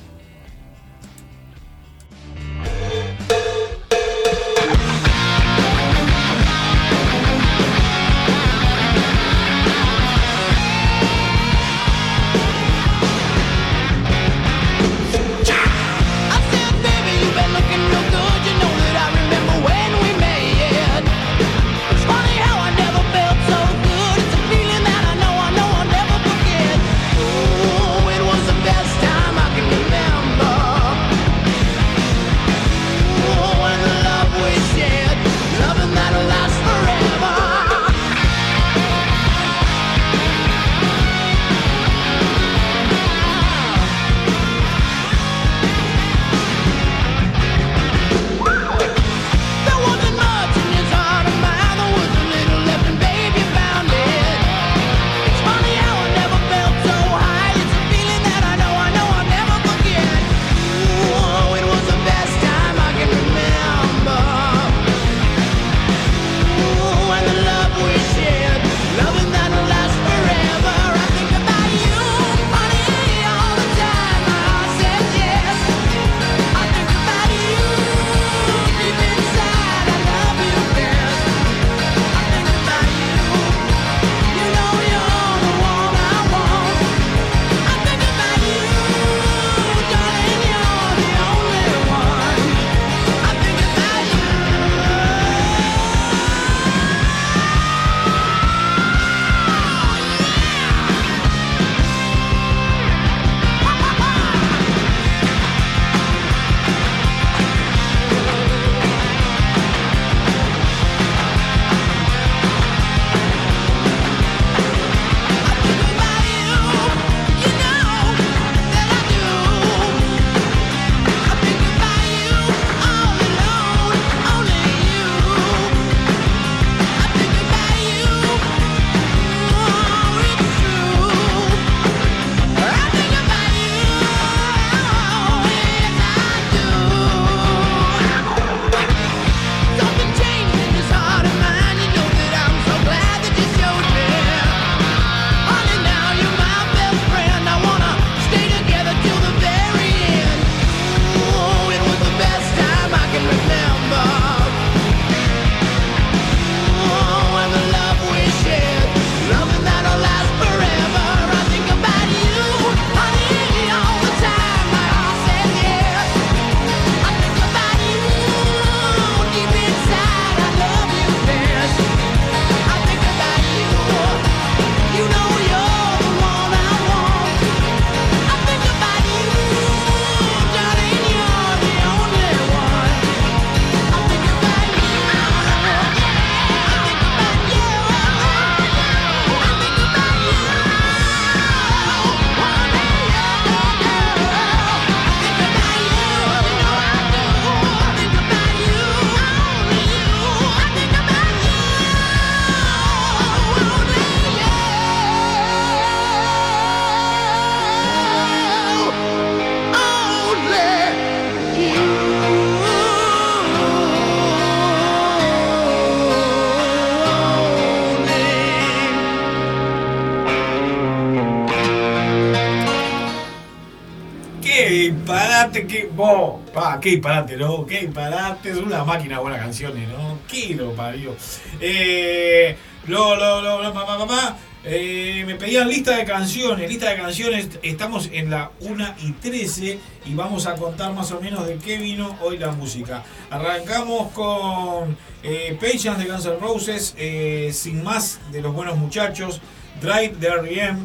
Qué disparate, ¿no? Qué disparate. Es una máquina de buenas canciones, ¿no? ¿Qué lo parió? Eh, lo, lo, papá, papá. Eh, me pedían lista de canciones, lista de canciones, estamos en la 1 y 13 y vamos a contar más o menos de qué vino hoy la música. Arrancamos con eh, de Guns N' Roses, eh, Sin Más de Los Buenos Muchachos, Drive de R.E.M.,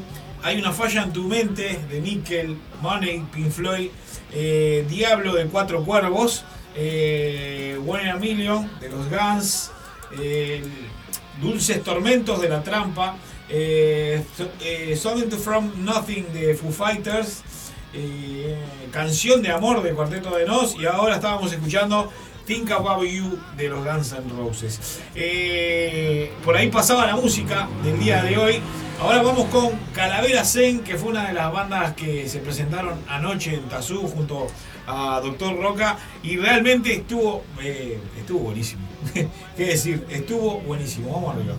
Hay una falla en tu mente de Nickel, Money, Pink Floyd, eh, Diablo de Cuatro Cuervos, eh, a Million de los Guns, Dulces Tormentos de la Trampa, eh, so- Something From Nothing de Foo Fighters, eh, Canción de Amor de Cuarteto de Nos y ahora estábamos escuchando Think About You de los Guns N' Roses. Eh, por ahí pasaba la música del día de hoy. Ahora vamos con Calavera Zen, que fue una de las bandas que se presentaron anoche en Tazú junto a Doctor Roca y realmente estuvo, eh, estuvo buenísimo. ¿Qué decir? Estuvo buenísimo. Vamos arriba.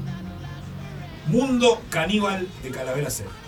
Mundo Caníbal de Calavera Zen.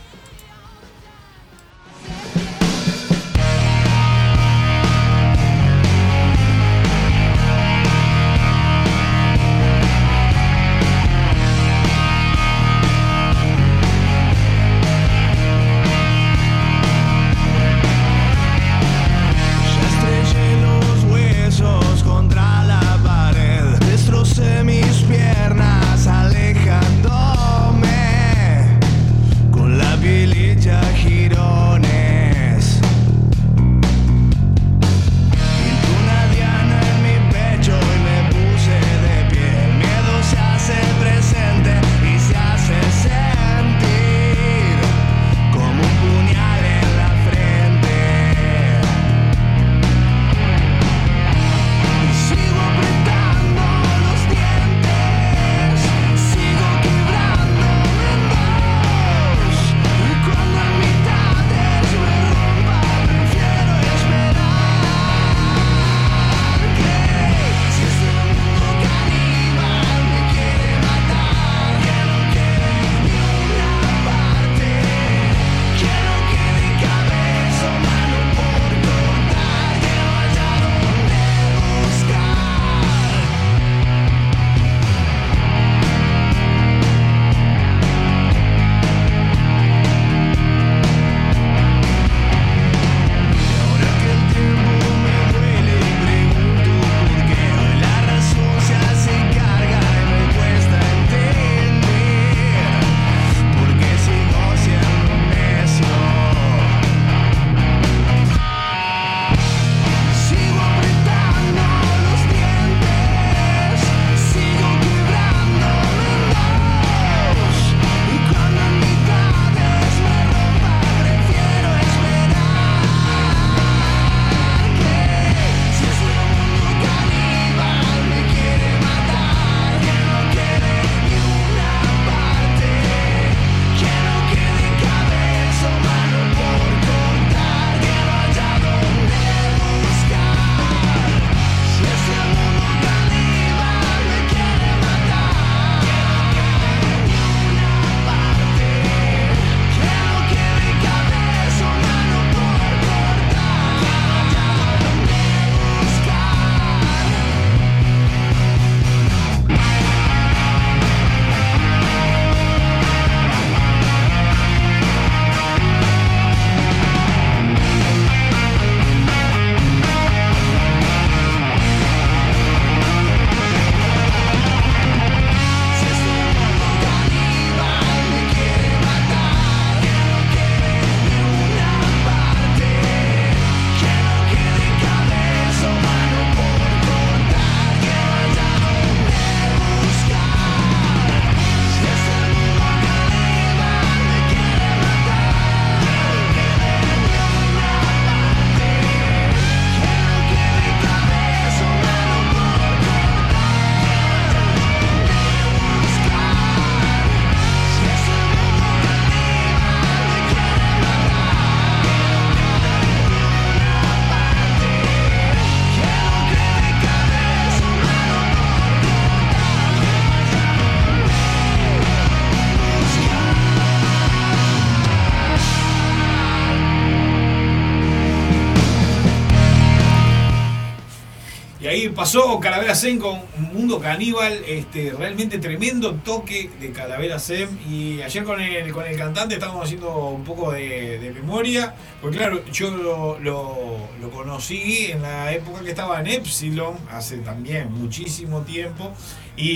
Pasó Calavera Zen con Mundo Caníbal, este, realmente tremendo toque de Calavera Zen. Y ayer con el, con el cantante estábamos haciendo un poco de, de memoria, porque claro, yo lo, lo- conocí en la época que estaba en Epsilon, hace también muchísimo tiempo. Y,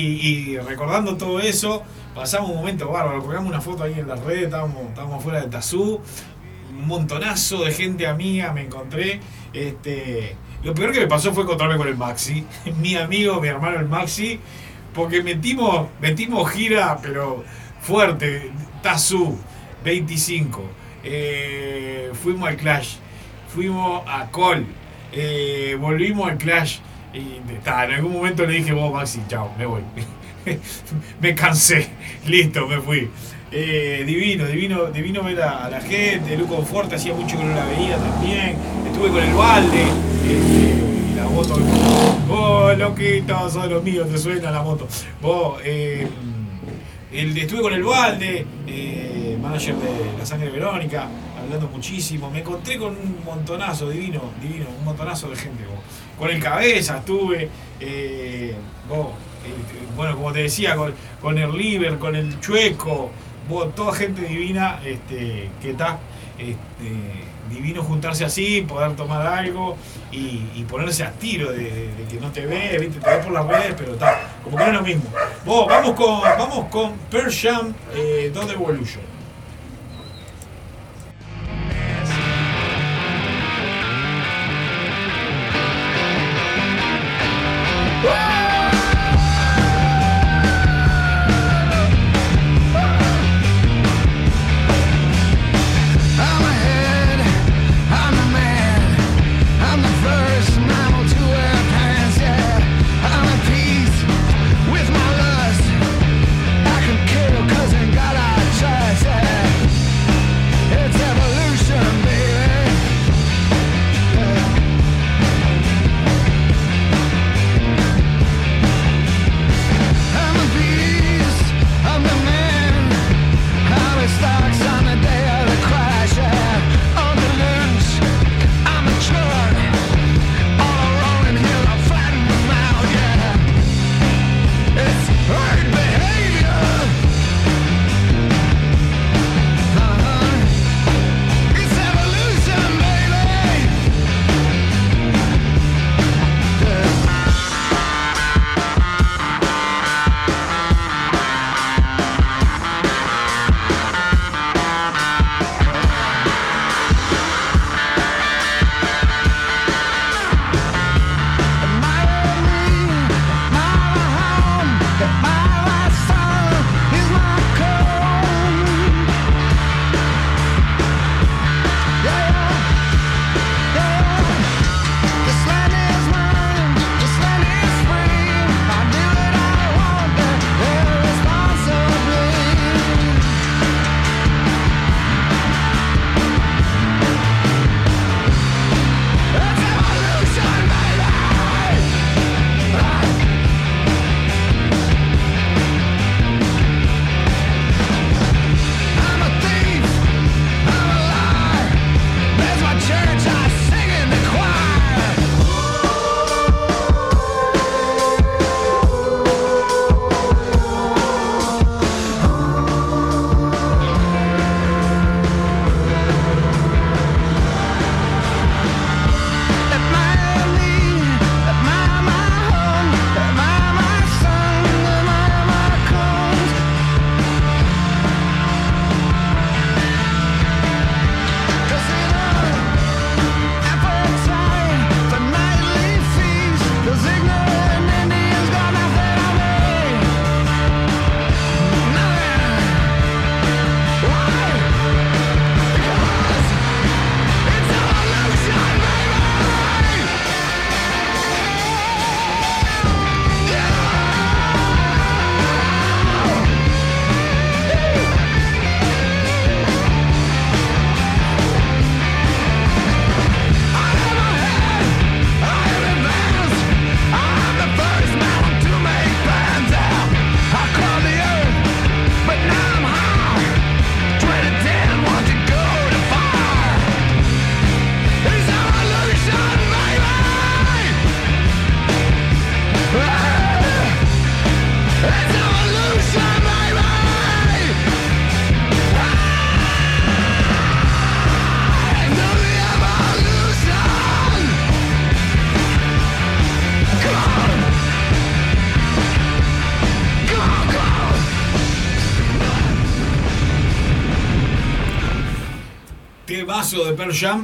y recordando todo eso, pasamos un momento bárbaro, colgamos una foto ahí en las redes, estábamos, estábamos fuera de Tazú, un montonazo de gente amiga me encontré. Este, lo peor que me pasó fue encontrarme con el Maxi, mi amigo, mi hermano el Maxi, porque metimos, metimos gira, pero fuerte, Tazú, 25. Eh, fuimos al Clash, fuimos a Col, eh, volvimos al Clash. Y ta, en algún momento le dije, vos Maxi, chao, me voy. me cansé, listo, me fui. Eh, divino, divino, divino ver a, la gente, Luco Forte hacía mucho que no la veía también. Estuve con el balde, este, la moto. Oh, loquito, sos los míos, te suena la moto. Vos, eh, estuve con el balde, eh, manager de La Sangre de Verónica, hablando muchísimo. Me encontré con un montonazo, divino, divino, un montonazo de gente. vos. Con el cabeza estuve, vos, bueno, como te decía, con, con el Liver, con el Chueco, vos, toda gente divina este, que está. Este, divino juntarse así, poder tomar algo y, ponerse a tiro de, que no te ve, ¿viste? te ve por las redes, pero está, como que no es lo mismo. Vos, vamos con, vamos con Pearl Jam, eh, Don't Evolution.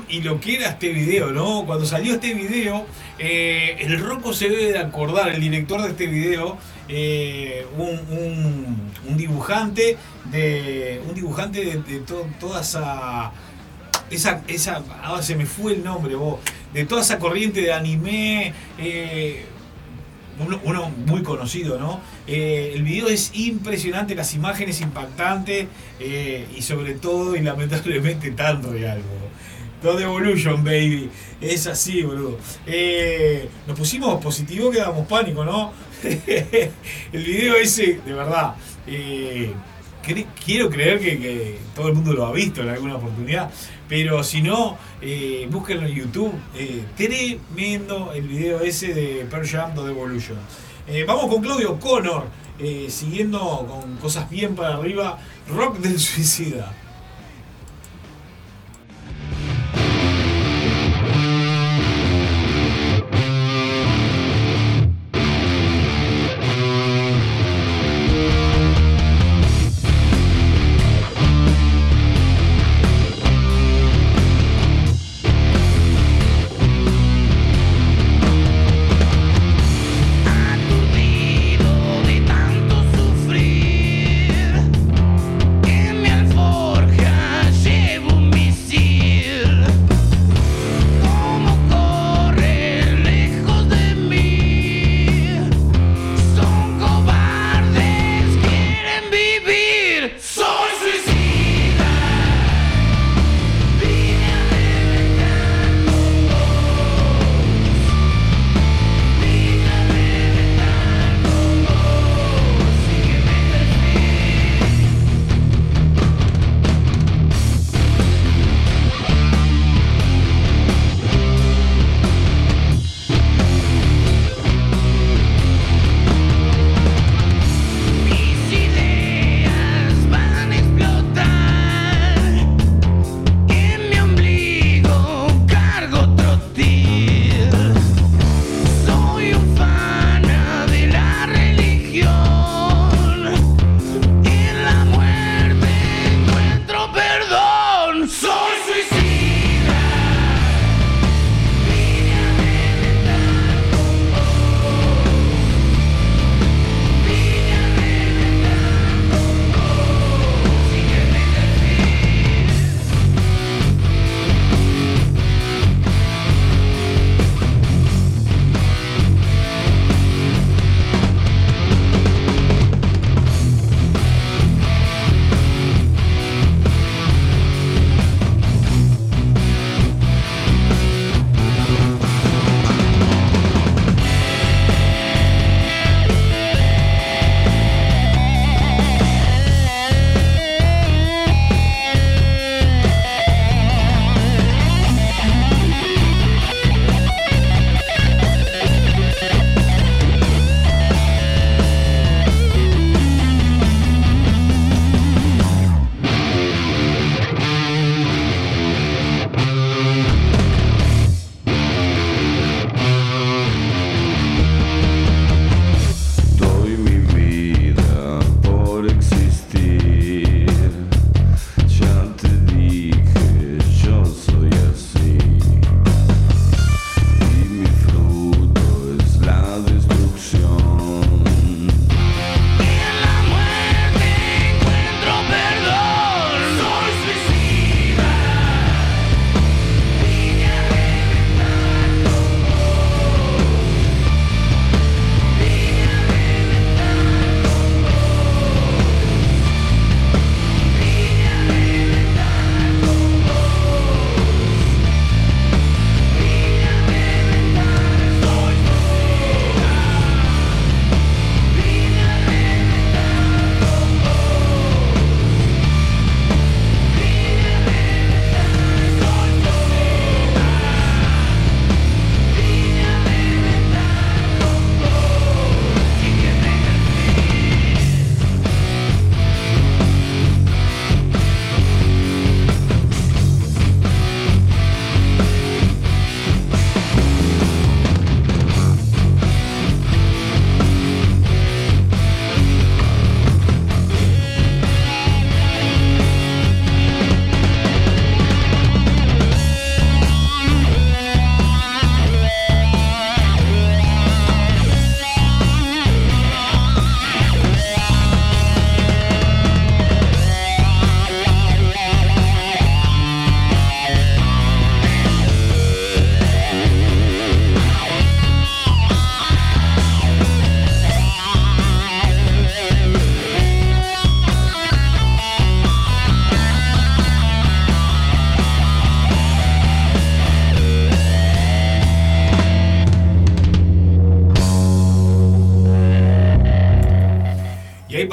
Y lo que era este video, ¿no? Cuando salió este video, eh, el Rocco se debe de acordar, el director de este video, eh, un, un- dibujante de. un dibujante de, de to- toda esa. Esa, esa, se me fue el nombre, vos, de toda esa corriente de anime, eh, uno, muy conocido, ¿no? El video es impresionante, las imágenes impactantes y sobre todo y lamentablemente tan real, boludo. Todo Evolution, baby. Es así, boludo. Eh, nos pusimos positivo que damos pánico, ¿no? el video ese, de verdad. eh, quiero creer que, que todo el mundo lo ha visto en alguna oportunidad. Pero si no, eh, búsquenlo en YouTube. eh, tremendo el video ese de Pearl Jam The Evolution. Eh, vamos con Claudio Connor, siguiendo con cosas bien para arriba. Rock del suicida.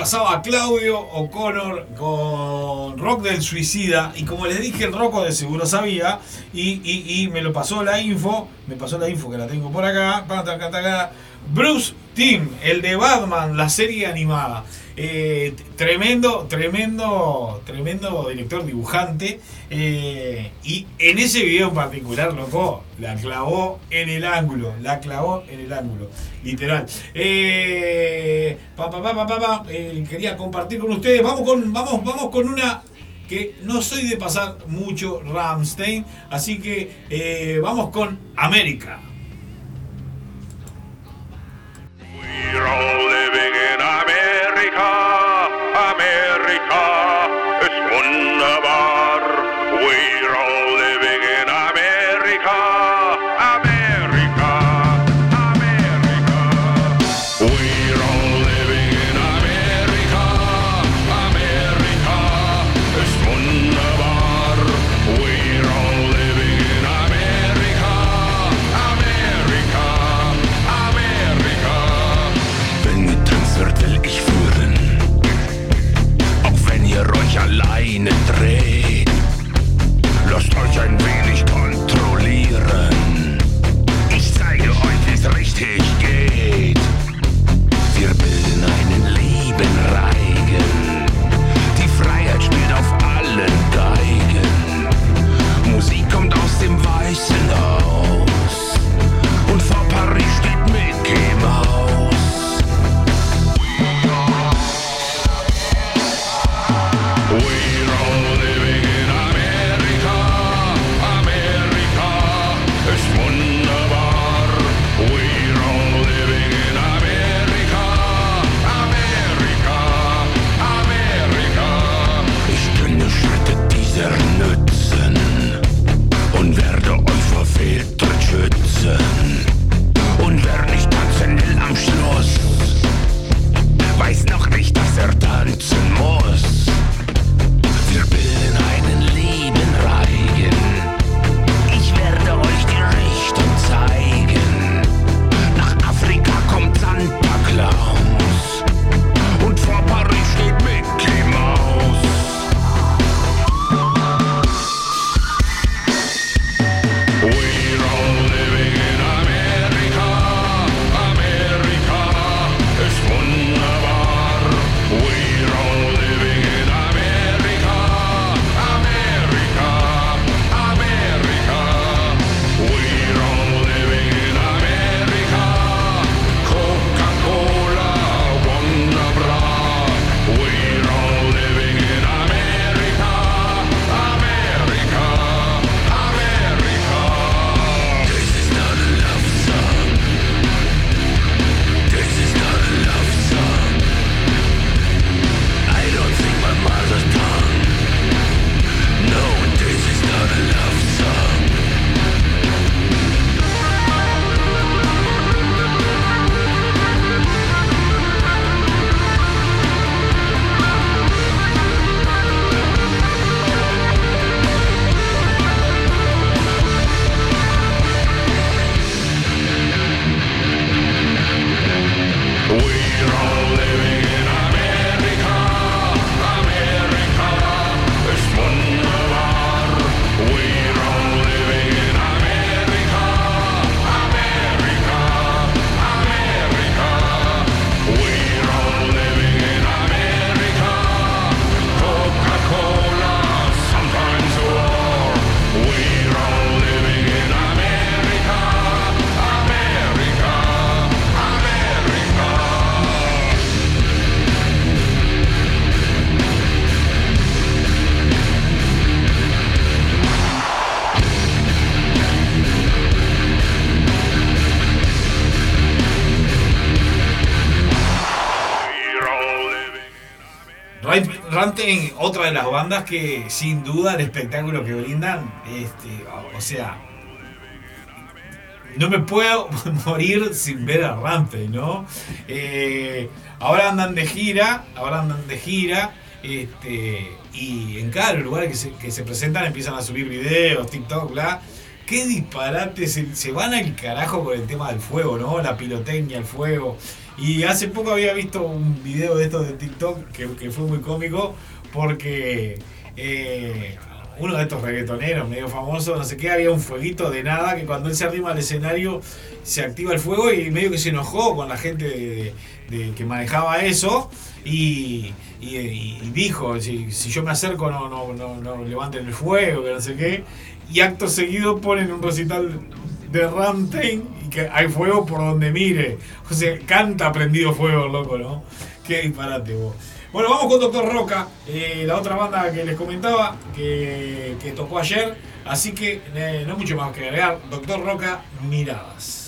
Pasaba Claudio O'Connor con Rock del Suicida. Y como les dije, el Rocco de seguro sabía. Y, y- y me lo pasó la info. Me pasó la info que la tengo por acá. Bruce Timm, el de Batman, la serie animada. Eh, tremendo, tremendo, tremendo director dibujante. eh, y en ese video en particular, loco, la clavó en el ángulo. La clavó en el ángulo. Literal. Eh, pa, pa, eh, quería compartir con ustedes. Vamos con, vamos, vamos con una que no soy de pasar mucho Ramstein. Así que vamos con América. We're all living in America, America ist wunderbar. We're Otra de las bandas que sin duda el espectáculo que brindan, este, o sea, no me puedo morir sin ver a Rammstein, ¿no? Eh, ahora andan de gira, ahora andan de gira, este, y en cada lugar que se, que se presentan empiezan a subir videos, TikTok, bla. qué disparate, se, se van al carajo con el tema del fuego, ¿no? La pirotecnia, el fuego. Y hace poco había visto un video de estos de TikTok que, que fue muy cómico porque eh, uno de estos reggaetoneros medio famosos, no sé qué, había un fueguito de nada que cuando él se arrima al escenario se activa el fuego y medio que se enojó con la gente de- que manejaba eso y, y- y dijo, si, si yo me acerco no, no, no, no levanten el fuego, que no sé qué. Y acto seguido ponen un recital de Ramstein y que hay fuego por donde mire. O sea, canta prendido fuego, loco, ¿no? Qué disparate, vos. Bueno, vamos con Doctor Roca, eh, la otra banda que les comentaba, que, que tocó ayer. Así que eh, no mucho más que agregar. Doctor Roca, miradas.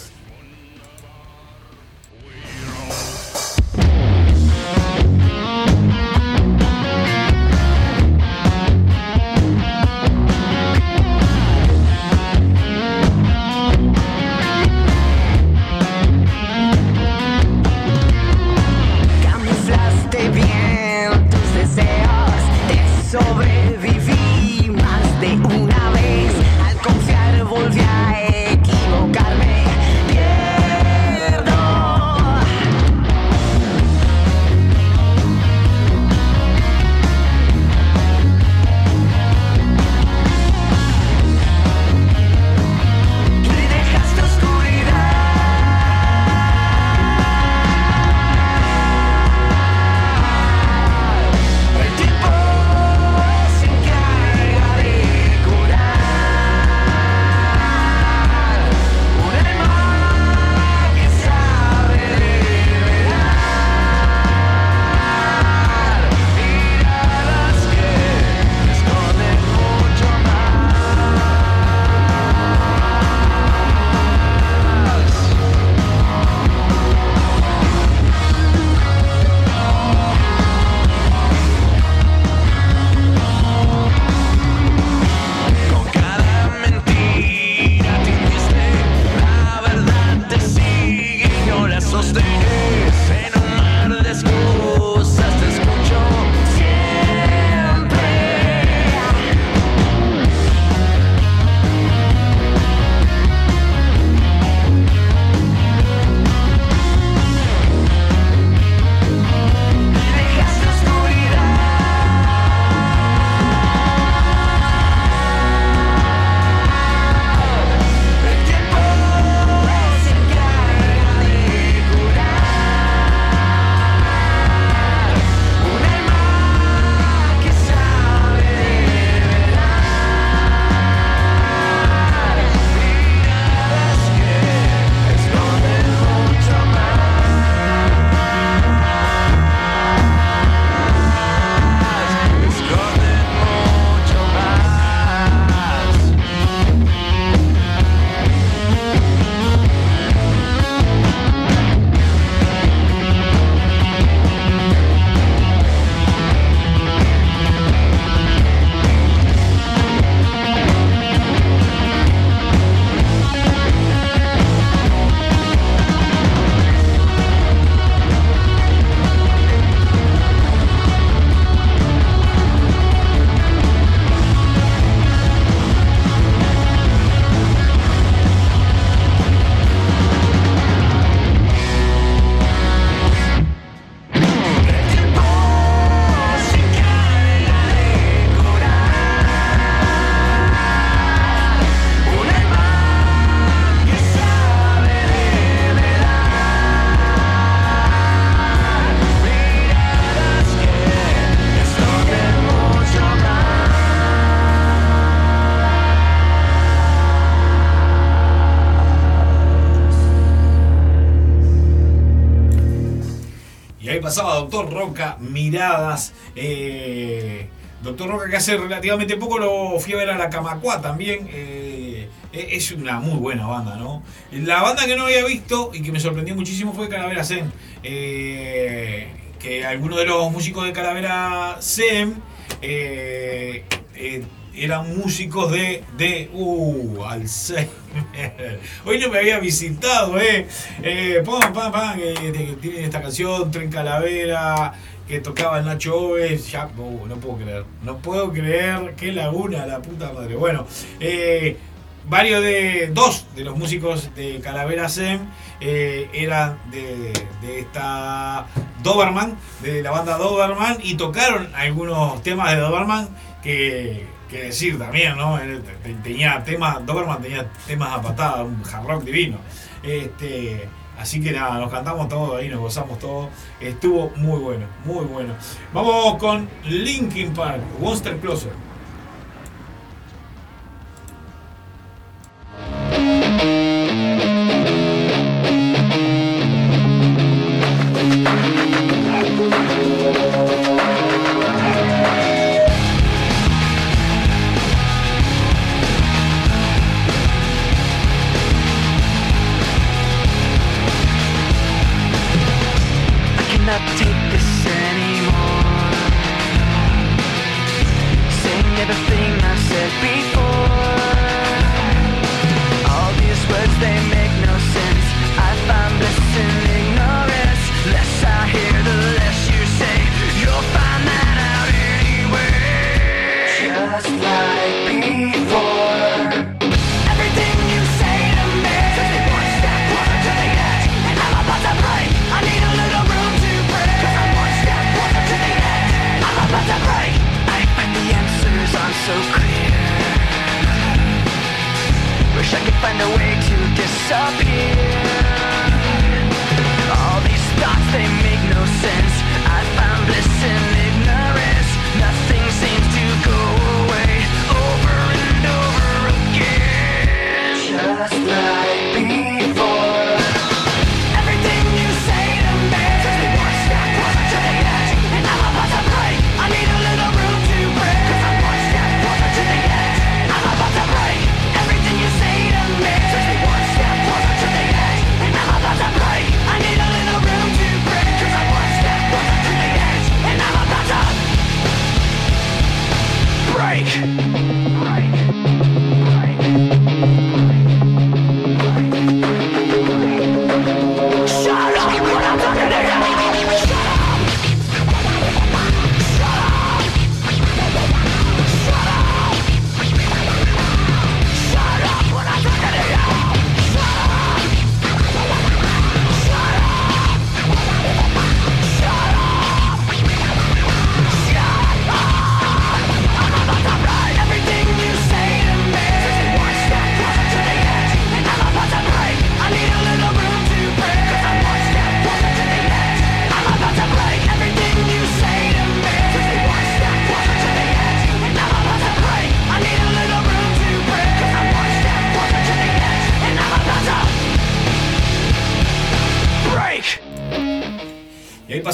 Hace relativamente poco lo fui a ver a la Camacuá también. eh, e- es una muy buena banda, ¿no? La banda que no había visto y que me sorprendió muchísimo fue Calavera Zen. eh, que algunos de los músicos de Calavera Zen eh, eh, eran músicos de, de uh, Alzheimer. Hoy no me había visitado, eh. eh pam, pam, pam, que tienen esta canción, Tren Calavera, que tocaba Nacho Oves. Ya, uh, no puedo creer. No puedo creer qué laguna, la puta madre. Bueno, eh, varios de. Dos de los músicos de Calavera Sem eh, eran de, de esta Doberman, de la banda Doberman, y tocaron algunos temas de Doberman que, que decir también, ¿no? Tenía temas, Doberman tenía temas a patada, un hard rock divino. Este, así que nada, nos cantamos todo ahí, nos gozamos todo. Estuvo muy bueno, muy bueno. Vamos con Linkin Park, Monster Closer.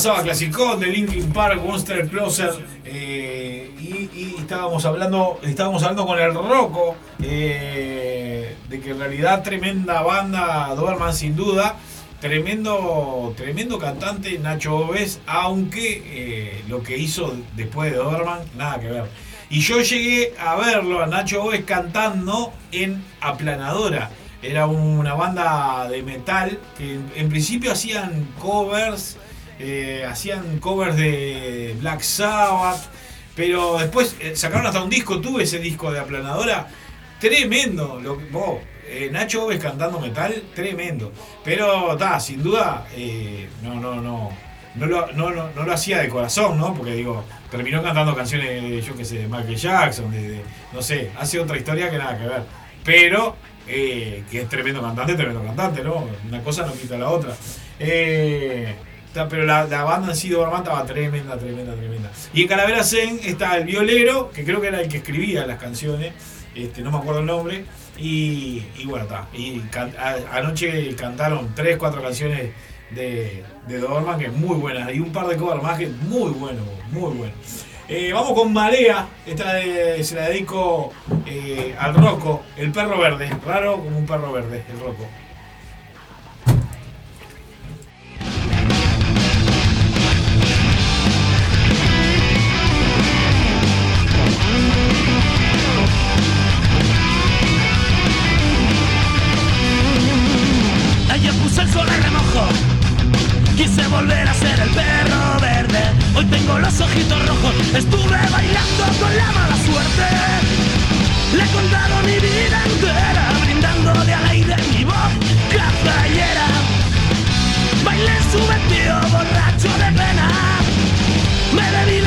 Pasaba Clasicón de Linkin Park, Monster Closer. eh, y, estábamos hablando estábamos hablando con el Rocco eh, de que en realidad tremenda banda Doberman sin duda. Tremendo, tremendo cantante Nacho Oves, aunque eh, lo que hizo después de Doberman, nada que ver. Y yo llegué a verlo a Nacho Oves cantando en Aplanadora. Era una banda de metal que en principio hacían covers, eh, hacían covers de Black Sabbath, pero después eh, sacaron hasta un disco, tuve ese disco de Aplanadora, tremendo. Eh, Nacho Oves cantando metal, tremendo. Pero está, sin duda, no, no, no. No lo, hacía de corazón, ¿no? Porque digo, terminó cantando canciones, yo qué sé, de Michael Jackson, de, no sé, hace otra historia que nada que ver. Pero, que es tremendo cantante, tremendo cantante, ¿no? Una cosa no quita la otra. Pero la, banda en sí de Doberman estaba tremenda, tremenda, tremenda. Y en Calavera Zen está el violero, que creo que era el que escribía las canciones, este, no me acuerdo el nombre. Y, bueno, está. Y anoche cantaron tres, cuatro canciones de, de Doberman que muy buenas. Y un par de covers más que muy bueno, muy bueno. Eh, vamos con Marea. Esta de- se la dedico eh, al Rocco, el perro verde. Raro como un perro verde, el Rocco. Quise volver a ser el perro verde Hoy tengo los ojitos rojos Estuve bailando con la mala suerte Le he contado mi vida entera, brindándole al aire mi voz cazallera. Bailé su vestido borracho de pena. Me bebí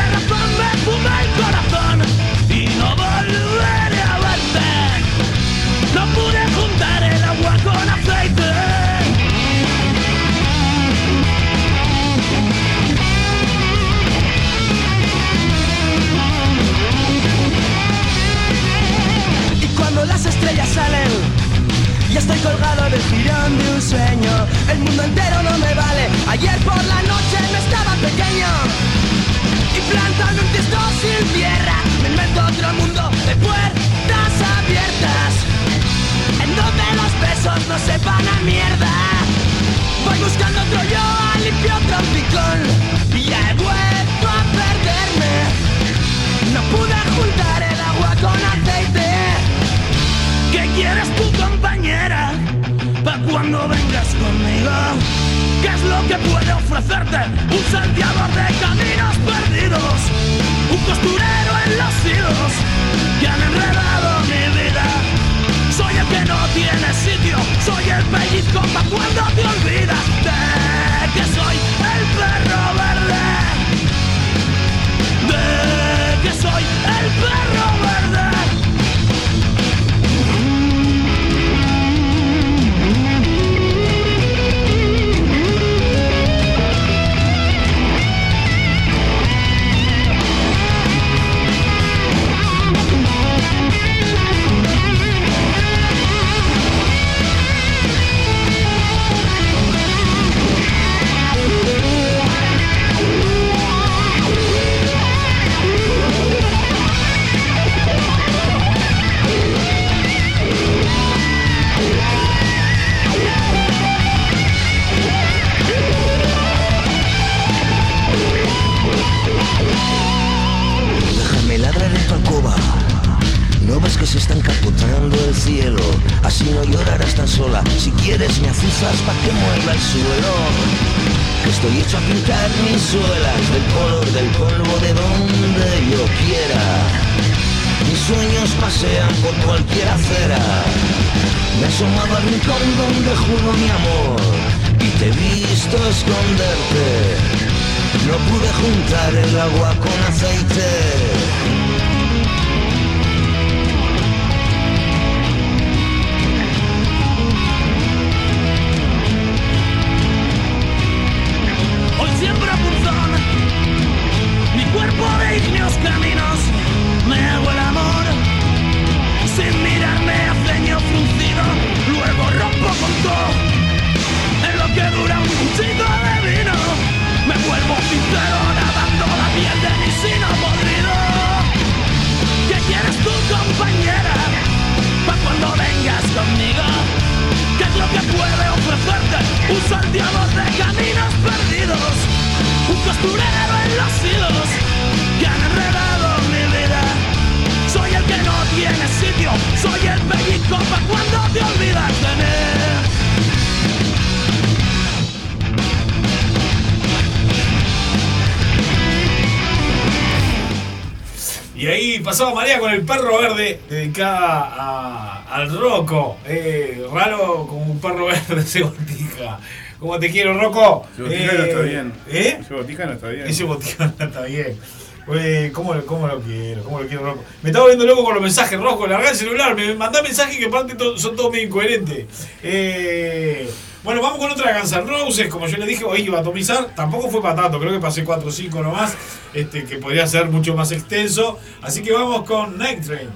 salen, ya estoy colgado del jirón de un sueño. El mundo entero no me vale. Ayer por la noche no estaba pequeño. Y plantando un tiesto sin tierra, me invento otro mundo de puertas abiertas. En donde los besos no sepan a mierda. Voy buscando otro yo a limpio trompicón. Lo que puede ofrecerte? Un salteador de caminos perdidos. Un costurero en los hilos que han enredado mi vida. Soy el que no tiene sitio. Soy el pellizco pa' cuando te olvidas de que soy el perro verde. De que soy el perro verde. El cielo. Así no llorarás tan sola. Si quieres me azuzas pa' que mueva el suelo. Estoy hecho a pintar mis suelas del color del polvo de donde yo quiera. Mis sueños pasean por cualquier acera. Me he asomado al rincón donde juro mi amor. Y te he visto esconderte. No pude juntar el agua con aceite. Pasaba María con el perro verde, dedicada a- al Rocco. Eh, raro como un perro verde se botija. ¿Cómo te quiero, Rocco? Ese botija no está bien. ¿Eh? Ese botija no está bien. Ese botija no está bien. Eh, ¿cómo, lo- ¿Cómo lo quiero? ¿Cómo lo quiero, Rocco? Me estaba viendo loco con los mensajes, Rocco. Larga el celular. Me mandá mensajes que aparte to- son todos medio incoherentes. Eh, bueno, vamos con otra de Guns N' Roses. Como yo le dije, hoy iba a atomizar. Tampoco fue para tanto. Creo que pasé 4 o 5 nomás. Este, que podría ser mucho más extenso. Así que vamos con Night Train.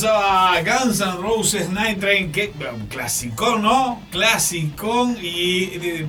Pasaba Guns N' Roses Night Train, que un clasicón, ¿no? Clasicón. Y eh,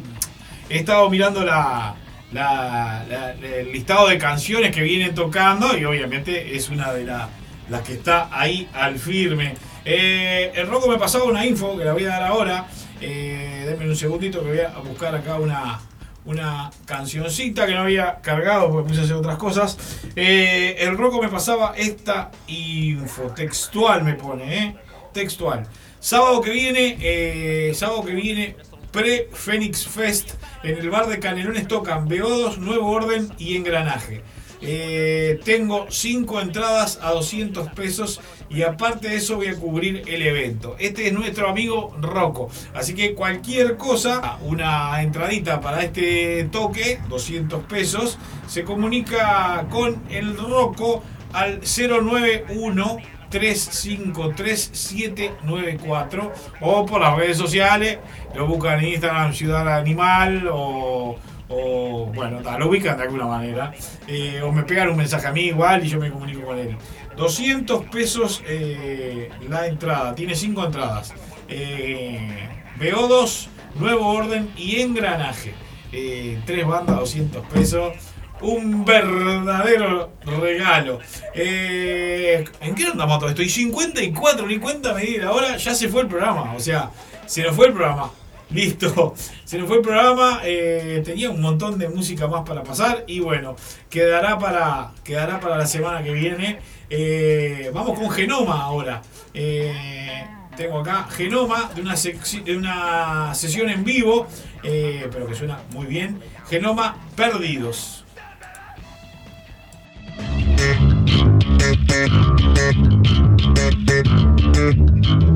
he estado mirando la, la- la- el listado de canciones que vienen tocando y obviamente es una de la- las que está ahí al firme. Eh, el Rocco me pasaba una info que la voy a dar ahora. Eh, denme un segundito que voy a buscar acá una, una cancioncita que no había cargado porque puse a hacer otras cosas. Eh, el Rocco me pasaba esta info, textual me pone, ¿eh? Textual. Sábado que viene, eh, sábado que viene, pre-Phoenix Fest, en el bar de Canelones tocan Beodos, Nuevo Orden y Engranaje. Eh, tengo 5 entradas a 200 pesos y aparte de eso voy a cubrir el evento. Este es nuestro amigo Rocco. Así que cualquier cosa, una entradita para este toque, 200 pesos, se comunica con el Rocco al 091 353-794 o por las redes sociales, lo buscan en Instagram Ciudad Animal o, o, bueno, ta, lo ubican de alguna manera, eh, o me pegan un mensaje a mí igual y yo me comunico con él. 200 pesos eh, la entrada, tiene 5 entradas. Eh, BO2, Nuevo Orden y Engranaje. Eh, tres bandas, 200 pesos. Un verdadero regalo. ¿En qué andamos todo esto? Y 54, ni cuenta me di la hora, ya se fue el programa. O sea, se nos fue el programa. Listo, se nos fue el programa. eh, tenía un montón de música más para pasar. Y bueno, quedará para, quedará para la semana que viene. Eh, vamos con Genoma ahora. Eh, tengo acá Genoma de una, de una sesión en vivo, pero que suena muy bien. Genoma Perdidos.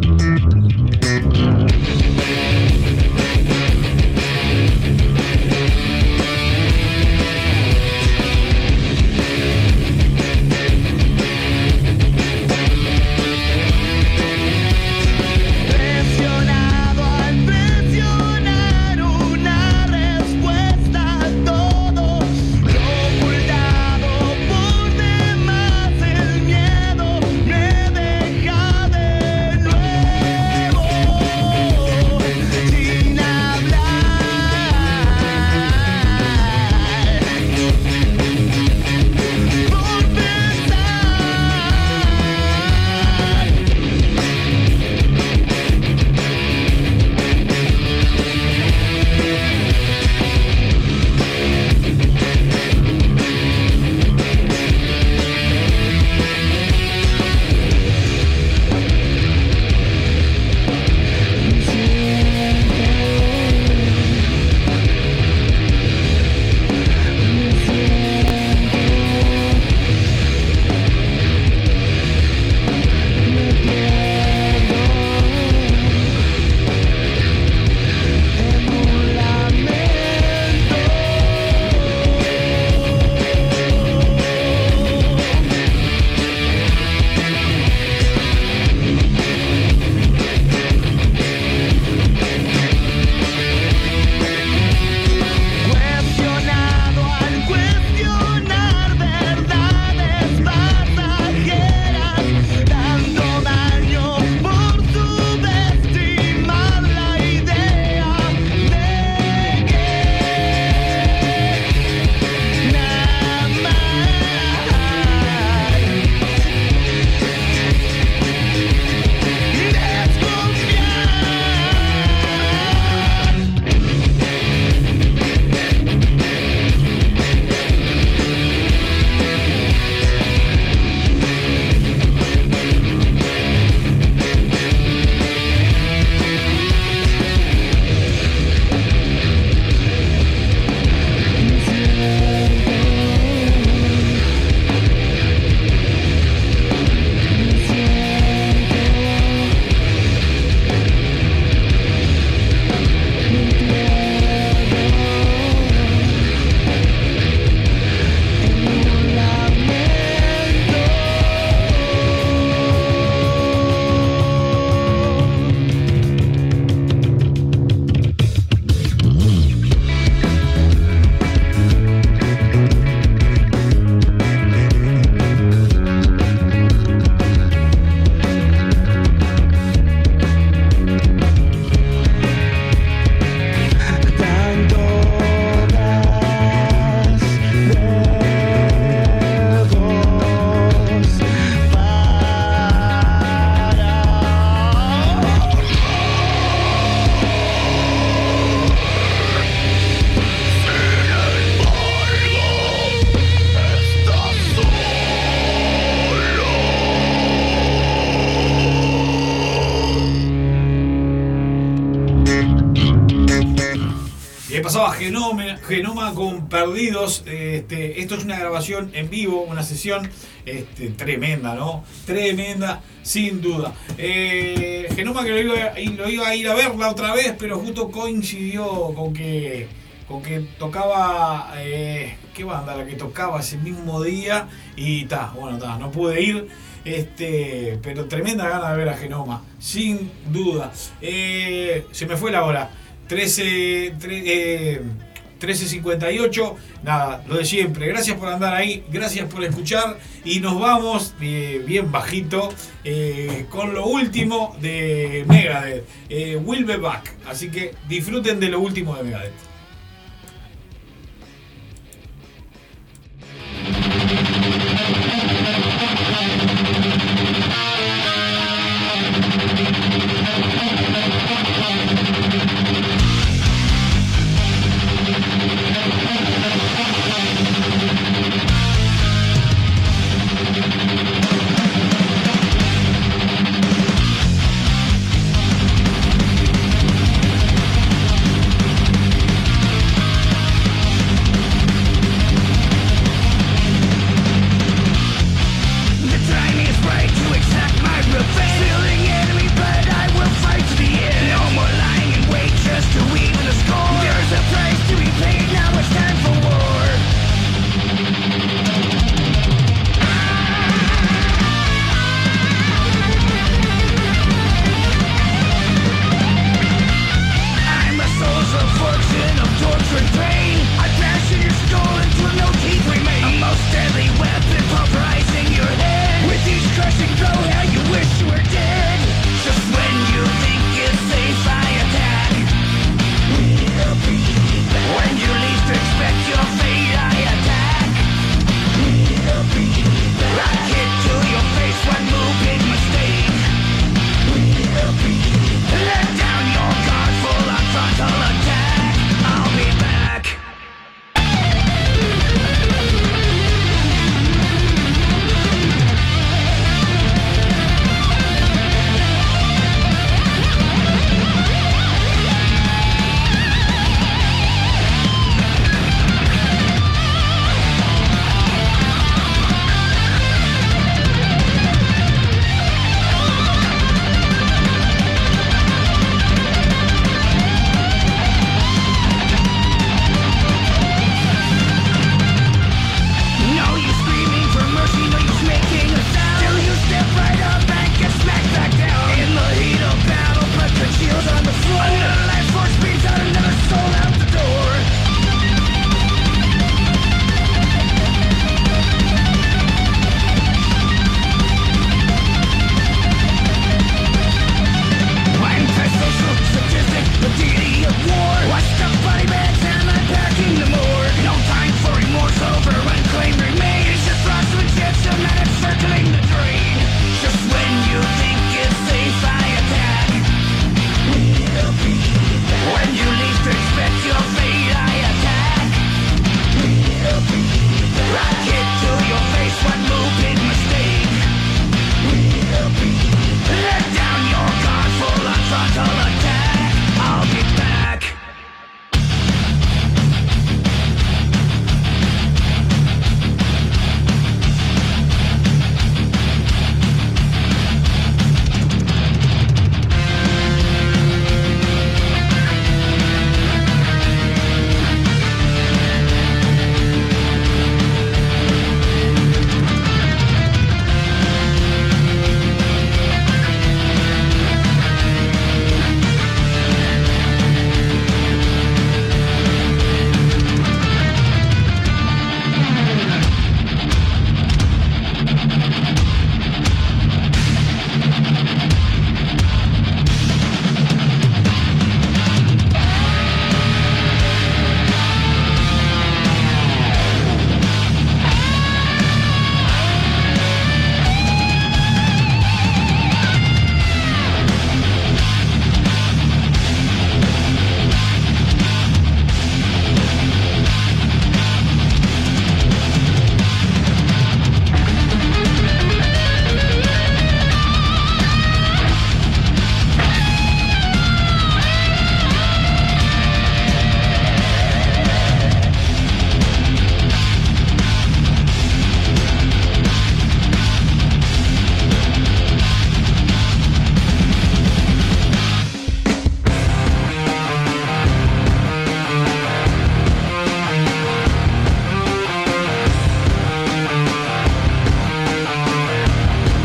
Perdidos. Este, esto es una grabación en vivo, una sesión este, tremenda, ¿no? Tremenda, sin duda. Eh, Genoma que lo iba, a ir a verla otra vez, pero justo coincidió con que, con que tocaba. Eh, ¿Qué banda la que tocaba ese mismo día? Y ta, bueno, ta, no pude ir. Este, pero tremenda gana de ver a Genoma, sin duda. Eh, se me fue la hora. 13, tre- eh, 13.58. Nada, lo de siempre. Gracias por andar ahí, gracias por escuchar. Y nos vamos eh, bien bajito eh, con lo último de Megadeth. Eh, Will Be Back. Así que disfruten de lo último de Megadeth.